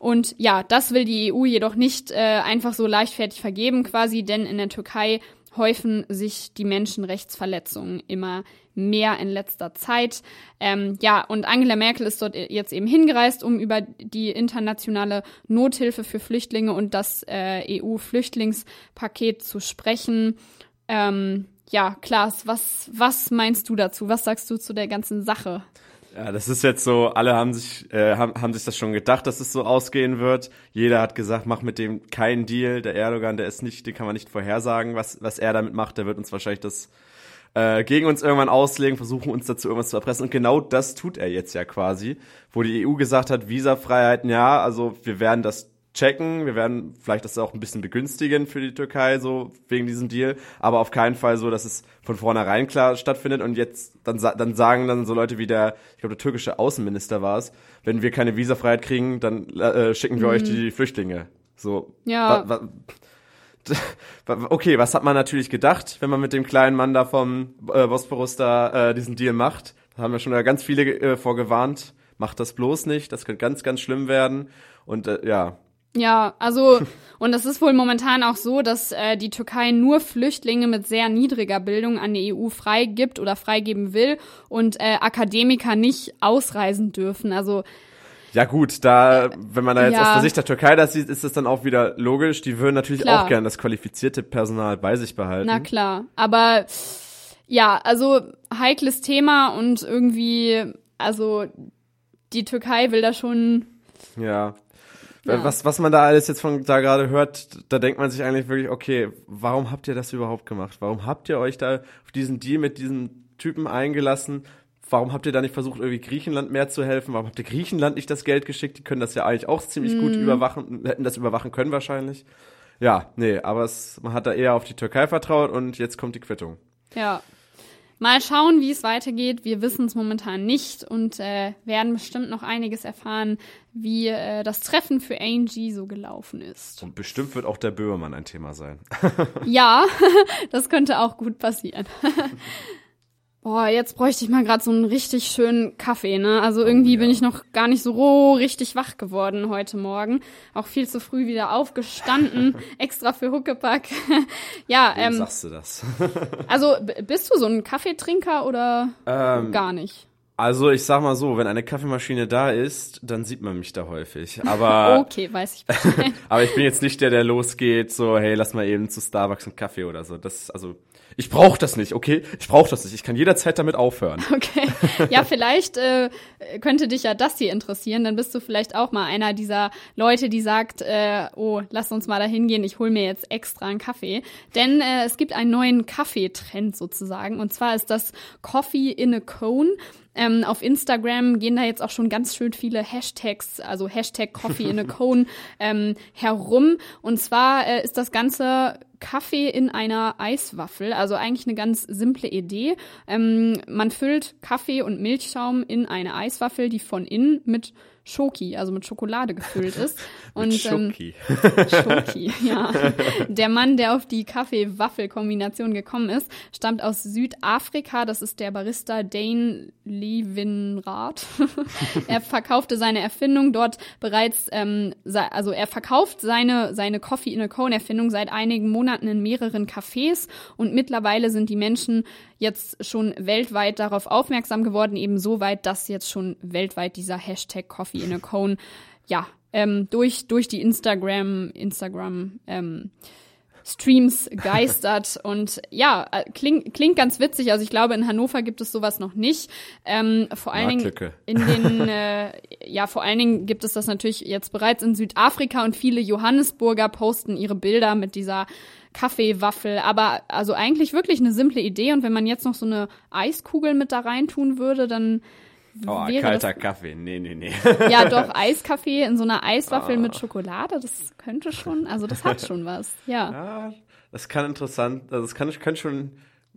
Und ja, das will die EU jedoch nicht äh, einfach so leichtfertig vergeben quasi, denn in der Türkei häufen sich die Menschenrechtsverletzungen immer mehr in letzter Zeit. Ähm, ja, und Angela Merkel ist dort jetzt eben hingereist, um über die internationale Nothilfe für Flüchtlinge und das äh, EU-Flüchtlingspaket zu sprechen. Ähm, ja, Klaas, was, was meinst du dazu? Was sagst du zu der ganzen Sache? Ja, das ist jetzt so, alle haben sich, äh, haben, haben sich das schon gedacht, dass es so ausgehen wird. Jeder hat gesagt, mach mit dem keinen Deal. Der Erdogan, der ist nicht, den kann man nicht vorhersagen, was, was er damit macht. Der wird uns wahrscheinlich das äh, gegen uns irgendwann auslegen, versuchen uns dazu irgendwas zu erpressen. Und genau das tut er jetzt ja quasi, wo die EU gesagt hat, Visafreiheiten, ja, also wir werden das checken. Wir werden vielleicht das auch ein bisschen begünstigen für die Türkei, so wegen diesem Deal, aber auf keinen Fall so, dass es von vornherein klar stattfindet. Und jetzt dann, dann sagen dann so Leute wie der, ich glaube, der türkische Außenminister war es, wenn wir keine Visafreiheit kriegen, dann äh, schicken wir mhm. euch die Flüchtlinge. So. Ja. Wa, wa, okay, was hat man natürlich gedacht, wenn man mit dem kleinen Mann da vom äh, Bosporus da äh, diesen Deal macht? Da haben wir schon ganz viele äh, vorgewarnt. Macht das bloß nicht, das könnte ganz, ganz schlimm werden. Und äh, ja, ja, also und es ist wohl momentan auch so, dass äh, die Türkei nur Flüchtlinge mit sehr niedriger Bildung an die EU freigibt oder freigeben will und äh, Akademiker nicht ausreisen dürfen. Also ja gut, da, wenn man da jetzt ja. aus der Sicht der Türkei das sieht, ist das dann auch wieder logisch. Die würden natürlich klar. auch gern das qualifizierte Personal bei sich behalten. Na klar, aber ja, also heikles Thema und irgendwie, also die Türkei will da schon. Ja. Ja. Was, was man da alles jetzt von da gerade hört, da denkt man sich eigentlich wirklich, okay, warum habt ihr das überhaupt gemacht? Warum habt ihr euch da auf diesen Deal mit diesem Typen eingelassen? Warum habt ihr da nicht versucht, irgendwie Griechenland mehr zu helfen? Warum habt ihr Griechenland nicht das Geld geschickt? Die können das ja eigentlich auch ziemlich mm. gut mhm. überwachen, hätten das überwachen können wahrscheinlich. Ja, nee, aber es, man hat da eher auf die Türkei vertraut und jetzt kommt die Quittung. Ja, Mal schauen, wie es weitergeht. Wir wissen es momentan nicht und äh, werden bestimmt noch einiges erfahren, wie äh, das Treffen für Angie so gelaufen ist. Und bestimmt wird auch der Böhmermann ein Thema sein. ja, das könnte auch gut passieren. Boah, jetzt bräuchte ich mal gerade so einen richtig schönen Kaffee, ne? Also irgendwie oh, ja. bin ich noch gar nicht so richtig wach geworden heute Morgen. Auch viel zu früh wieder aufgestanden, extra für Huckepack. ja, Wem ähm. sagst du das? also bist du so ein Kaffeetrinker oder ähm, gar nicht? Also ich sag mal so, wenn eine Kaffeemaschine da ist, dann sieht man mich da häufig. Aber okay, weiß ich. aber ich bin jetzt nicht der, der losgeht, so hey, lass mal eben zu Starbucks einen Kaffee oder so. Das also ich brauche das nicht, okay? Ich brauche das nicht. Ich kann jederzeit damit aufhören. Okay. Ja, vielleicht äh, könnte dich ja das hier interessieren. Dann bist du vielleicht auch mal einer dieser Leute, die sagt, äh, oh, lass uns mal da hingehen. Ich hole mir jetzt extra einen Kaffee. Denn äh, es gibt einen neuen Kaffeetrend sozusagen. Und zwar ist das Coffee in a Cone. Ähm, auf Instagram gehen da jetzt auch schon ganz schön viele Hashtags, also Hashtag Coffee in a Cone ähm, herum. Und zwar äh, ist das Ganze Kaffee in einer Eiswaffel. Also eigentlich eine ganz simple Idee. Ähm, man füllt Kaffee und Milchschaum in eine Eiswaffel, die von innen mit Schoki, also mit Schokolade gefüllt ist. Und Schoki. Ähm, Schoki, ja. Der Mann, der auf die Kaffee-Waffel-Kombination gekommen ist, stammt aus Südafrika. Das ist der Barista Dane Levinrath. er verkaufte seine Erfindung dort bereits, ähm, also er verkauft seine, seine Coffee in a Cone Erfindung seit einigen Monaten in mehreren Cafés. Und mittlerweile sind die Menschen jetzt schon weltweit darauf aufmerksam geworden, eben so weit, dass jetzt schon weltweit dieser Hashtag Coffee in a Cone, ja, ähm, durch, durch die Instagram, Instagram, ähm, Streams geistert. Und ja, äh, klingt, klingt ganz witzig. Also ich glaube, in Hannover gibt es sowas noch nicht. Ähm, vor allen Dingen in den, äh, ja, vor allen Dingen gibt es das natürlich jetzt bereits in Südafrika. Und viele Johannesburger posten ihre Bilder mit dieser Kaffeewaffel, aber also eigentlich wirklich eine simple Idee. Und wenn man jetzt noch so eine Eiskugel mit da rein tun würde, dann Oh, kalter das, Kaffee. Nee, nee, nee. Ja, doch, Eiskaffee in so einer Eiswaffel oh. mit Schokolade, das könnte schon, also das hat schon was, ja. Ja, das kann interessant, also das kann, kann schon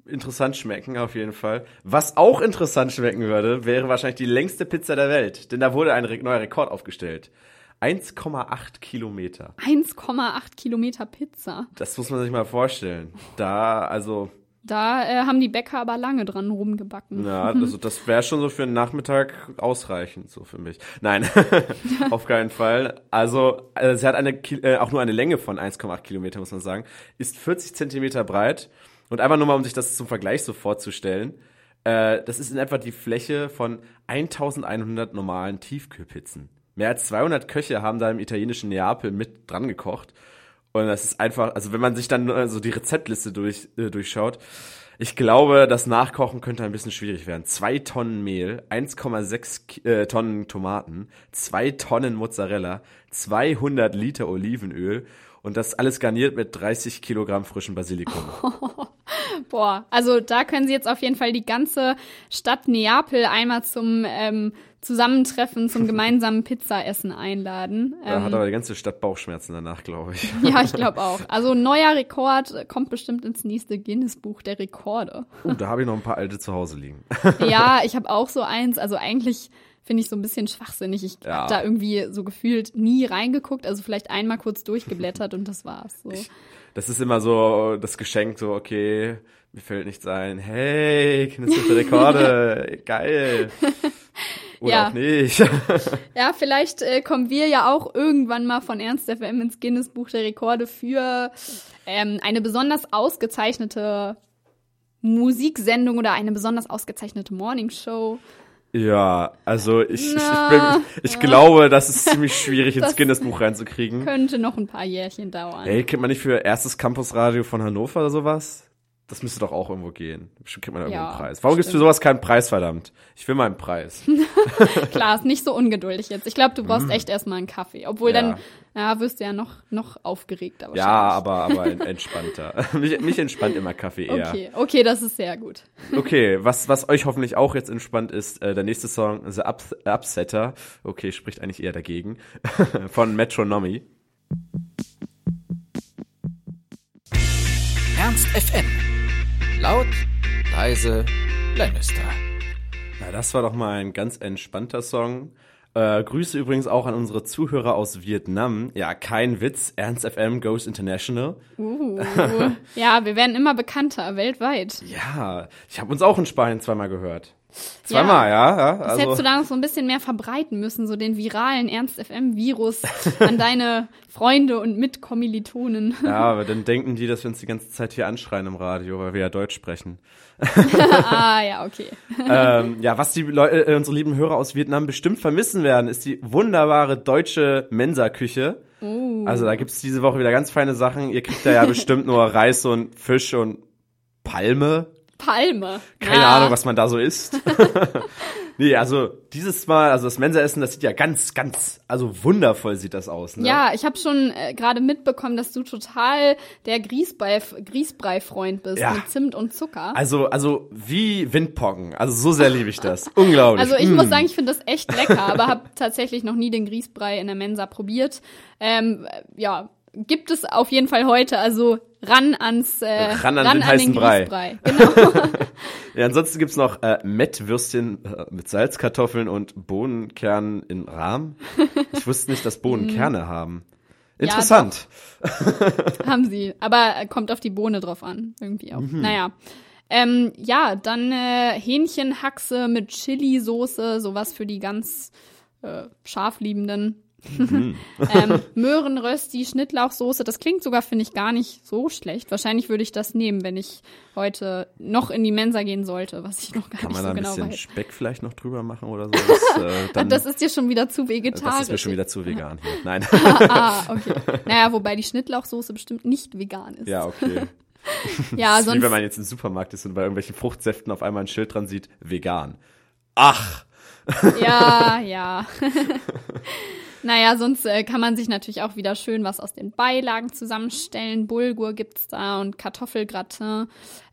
interessant schmecken, auf jeden Fall. Was auch interessant schmecken würde, wäre wahrscheinlich die längste Pizza der Welt, denn da wurde ein neuer Rekord aufgestellt. 1,8 Kilometer. 1,8 Kilometer Pizza. Das muss man sich mal vorstellen. Da, also, Da äh, haben die Bäcker aber lange dran rumgebacken. Ja, also das wäre schon so für einen Nachmittag ausreichend, so für mich. Nein, auf keinen Fall. Also, äh, sie hat eine, äh, auch nur eine Länge von 1,8 Kilometer, muss man sagen, ist 40 Zentimeter breit und einfach nur mal, um sich das zum Vergleich so vorzustellen, äh, das ist in etwa die Fläche von 1100 normalen Tiefkühlpizzen. Mehr als 200 Köche haben da im italienischen Neapel mit dran gekocht. Und das ist einfach, also wenn man sich dann so die Rezeptliste durch, äh, durchschaut, ich glaube, das Nachkochen könnte ein bisschen schwierig werden. Zwei Tonnen Mehl, 1,6 Ki- äh, Tonnen Tomaten, zwei Tonnen Mozzarella, 200 Liter Olivenöl und das alles garniert mit 30 Kilogramm frischen Basilikum. Boah, also da können Sie jetzt auf jeden Fall die ganze Stadt Neapel einmal zum ähm, Zusammentreffen, zum gemeinsamen Pizzaessen einladen. Da hat Ähm, aber die ganze Stadt Bauchschmerzen danach, glaube ich. ja, ich glaube auch. Also neuer Rekord äh, kommt bestimmt ins nächste Guinness-Buch der Rekorde. Uh, da habe ich noch ein paar alte zu Hause liegen. Ja, ich habe auch so eins. Also eigentlich finde ich so ein bisschen schwachsinnig. Ich Ja. habe da irgendwie so gefühlt nie reingeguckt. Also vielleicht einmal kurz durchgeblättert und das war's. So. Das ist immer so das Geschenk, so, okay, mir fällt nichts ein. Hey, Guinness-Buch Rekorde, geil. Oder Ja. auch nicht. Ja, vielleicht äh, kommen wir ja auch irgendwann mal von Ernst FM ins Guinness-Buch der Rekorde für ähm, eine besonders ausgezeichnete Musiksendung oder eine besonders ausgezeichnete Morningshow. Ja, also ich, ich, Na, bin, ich glaube, das ist ziemlich schwierig ins Guinness-Buch reinzukriegen. Könnte noch ein paar Jährchen dauern. Ey, kriegt man nicht für erstes Campusradio von Hannover oder sowas? Das müsste doch auch irgendwo gehen. Bestimmt kriegt man irgendwo Ja, einen Preis. Warum für stimmt. sowas keinen Preis, verdammt? Ich will mal einen Preis. Klar, ist nicht so ungeduldig jetzt. Ich glaube, du brauchst echt erstmal einen Kaffee. Obwohl Mm. Ja. dann, ja, wirst du ja noch, noch aufgeregter wahrscheinlich. ja, aber, aber en- entspannter. mich, mich entspannt immer Kaffee eher. Okay, okay, das ist sehr gut. Okay, was, was euch hoffentlich auch jetzt entspannt ist, äh, der nächste Song, The Ups Upsetter. Okay, spricht eigentlich eher dagegen. Von Metronomy. Ernst FM. Laut, leise, Lannister. Na, das war doch mal ein ganz entspannter Song. Äh, Grüße übrigens auch an unsere Zuhörer aus Vietnam. Ja, kein Witz. Ernst FM goes international. Uh, ja, wir werden immer bekannter weltweit. Ja, ich habe uns auch in Spanien zweimal gehört. Zweimal, ja. ja, Das hättest du also, da noch so ein bisschen mehr verbreiten müssen, so den viralen Ernst FM-Virus an deine Freunde und Mitkommilitonen. ja, aber dann denken die, dass wir uns die ganze Zeit hier anschreien im Radio, weil wir ja Deutsch sprechen. ah, ja, okay. ähm, ja, was die Leute, äh, unsere lieben Hörer aus Vietnam bestimmt vermissen werden, ist die wunderbare deutsche Mensa-Küche. Uh. Also da gibt's diese Woche wieder ganz feine Sachen. Ihr kriegt da ja bestimmt nur Reis und Fisch und Palme. Palme. Keine Ja. Ahnung, was man da so isst. nee, also dieses Mal, also das Mensa-Essen, das sieht ja ganz, ganz, also wundervoll sieht das aus. Ne? Ja, ich habe schon äh, gerade mitbekommen, dass du total der Grießbrei- Grießbrei-Freund bist Ja. mit Zimt und Zucker. Also, also wie Windpocken. Also so sehr liebe ich das. Unglaublich. Also ich Mm. muss sagen, ich finde das echt lecker, aber habe tatsächlich noch nie den Grießbrei in der Mensa probiert. Ähm, äh, ja, gibt es auf jeden Fall heute. Also ran ans äh, Ran an den heißen Brei. Grießbrei. Genau. Ja, ansonsten gibt's noch äh, Mettwürstchen äh, mit Salzkartoffeln und Bohnenkernen in Rahm. Ich wusste nicht, dass Bohnen Kerne haben. Interessant. Haben sie. Aber äh, kommt auf die Bohne drauf an. Irgendwie auch. Mhm. Naja. Ähm, ja, dann äh, Hähnchenhaxe mit Chili-Soße, sowas für die ganz äh, Scharfliebenden. Mhm. ähm, Möhrenrösti, Schnittlauchsoße, das klingt sogar, finde ich, gar nicht so schlecht. Wahrscheinlich würde ich das nehmen, wenn ich heute noch in die Mensa gehen sollte, was ich noch gar Kann nicht man so da ein genau bisschen weiß. Speck vielleicht noch drüber machen oder so? Das, äh, dann, das ist dir schon wieder zu vegetarisch. das ist mir schon wieder zu vegan hier. Nein. ah, okay. Naja, wobei die Schnittlauchsoße bestimmt nicht vegan ist. ja, okay. ja ist wie sonst wenn man jetzt im Supermarkt ist und bei irgendwelchen Fruchtsäften auf einmal ein Schild dran sieht, vegan. Ach, Ja, ja. Naja, sonst äh, kann man sich natürlich auch wieder schön was aus den Beilagen zusammenstellen. Bulgur gibt's da und Kartoffelgratin.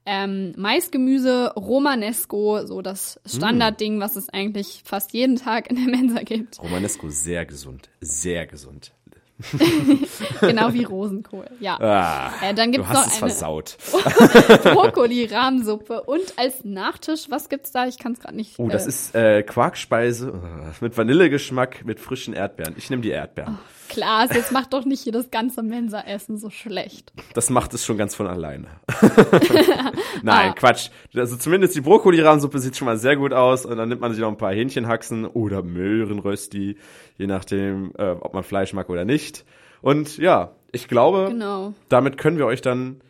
Ähm, Maisgemüse, Romanesco, so das Standardding, was es eigentlich fast jeden Tag in der Mensa gibt. Romanesco, sehr gesund. Sehr gesund. genau wie Rosenkohl. Ja. Ah, Äh, dann du gibt's hast noch es eine versaut. Brokkoli-Rahmsuppe und als Nachtisch, was gibt's da? Ich kann es gerade nicht. Oh, das äh, ist äh, Quarkspeise äh, mit Vanillegeschmack mit frischen Erdbeeren. Ich nehme die Erdbeeren. Klaas, jetzt macht doch nicht hier das ganze Mensa-Essen so schlecht. Das macht es schon ganz von alleine. Nein, Ah. Quatsch. Also zumindest die Brokkoli-Rahmsuppe sieht schon mal sehr gut aus. Und dann nimmt man sich noch ein paar Hähnchenhaxen oder Möhrenrösti, je nachdem, äh, ob man Fleisch mag oder nicht. Und ja, ich glaube, Genau. damit können wir euch dann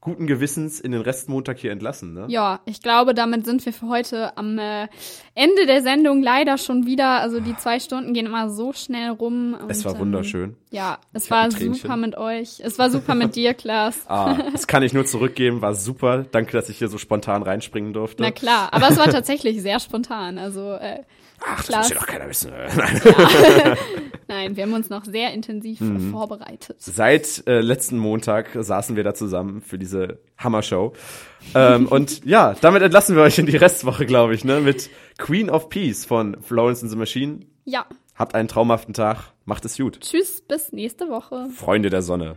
guten Gewissens in den Restmontag hier entlassen. Ne? Ja, ich glaube, damit sind wir für heute am äh, Ende der Sendung leider schon wieder. Also die zwei Stunden gehen immer so schnell rum. Und, Es war ähm, wunderschön. Ja, es Ich war super mit euch. Es war super mit dir, Klaas. Ah, das kann ich nur zurückgeben, war super. Danke, dass ich hier so spontan reinspringen durfte. Na klar, aber es war tatsächlich sehr spontan. Also äh, Ach, das Klaas. muss ja doch keiner wissen. Nein. nein, wir haben uns noch sehr intensiv Mhm. vorbereitet. Seit äh, letzten Montag saßen wir da zusammen für diese Hammer-Show. ähm, und ja, damit entlassen wir euch in die Restwoche, glaube ich, ne? Mit Queen of Peace von Florence and the Machine. Ja, Habt einen traumhaften Tag. Macht es gut. tschüss, bis nächste Woche. Freunde der Sonne.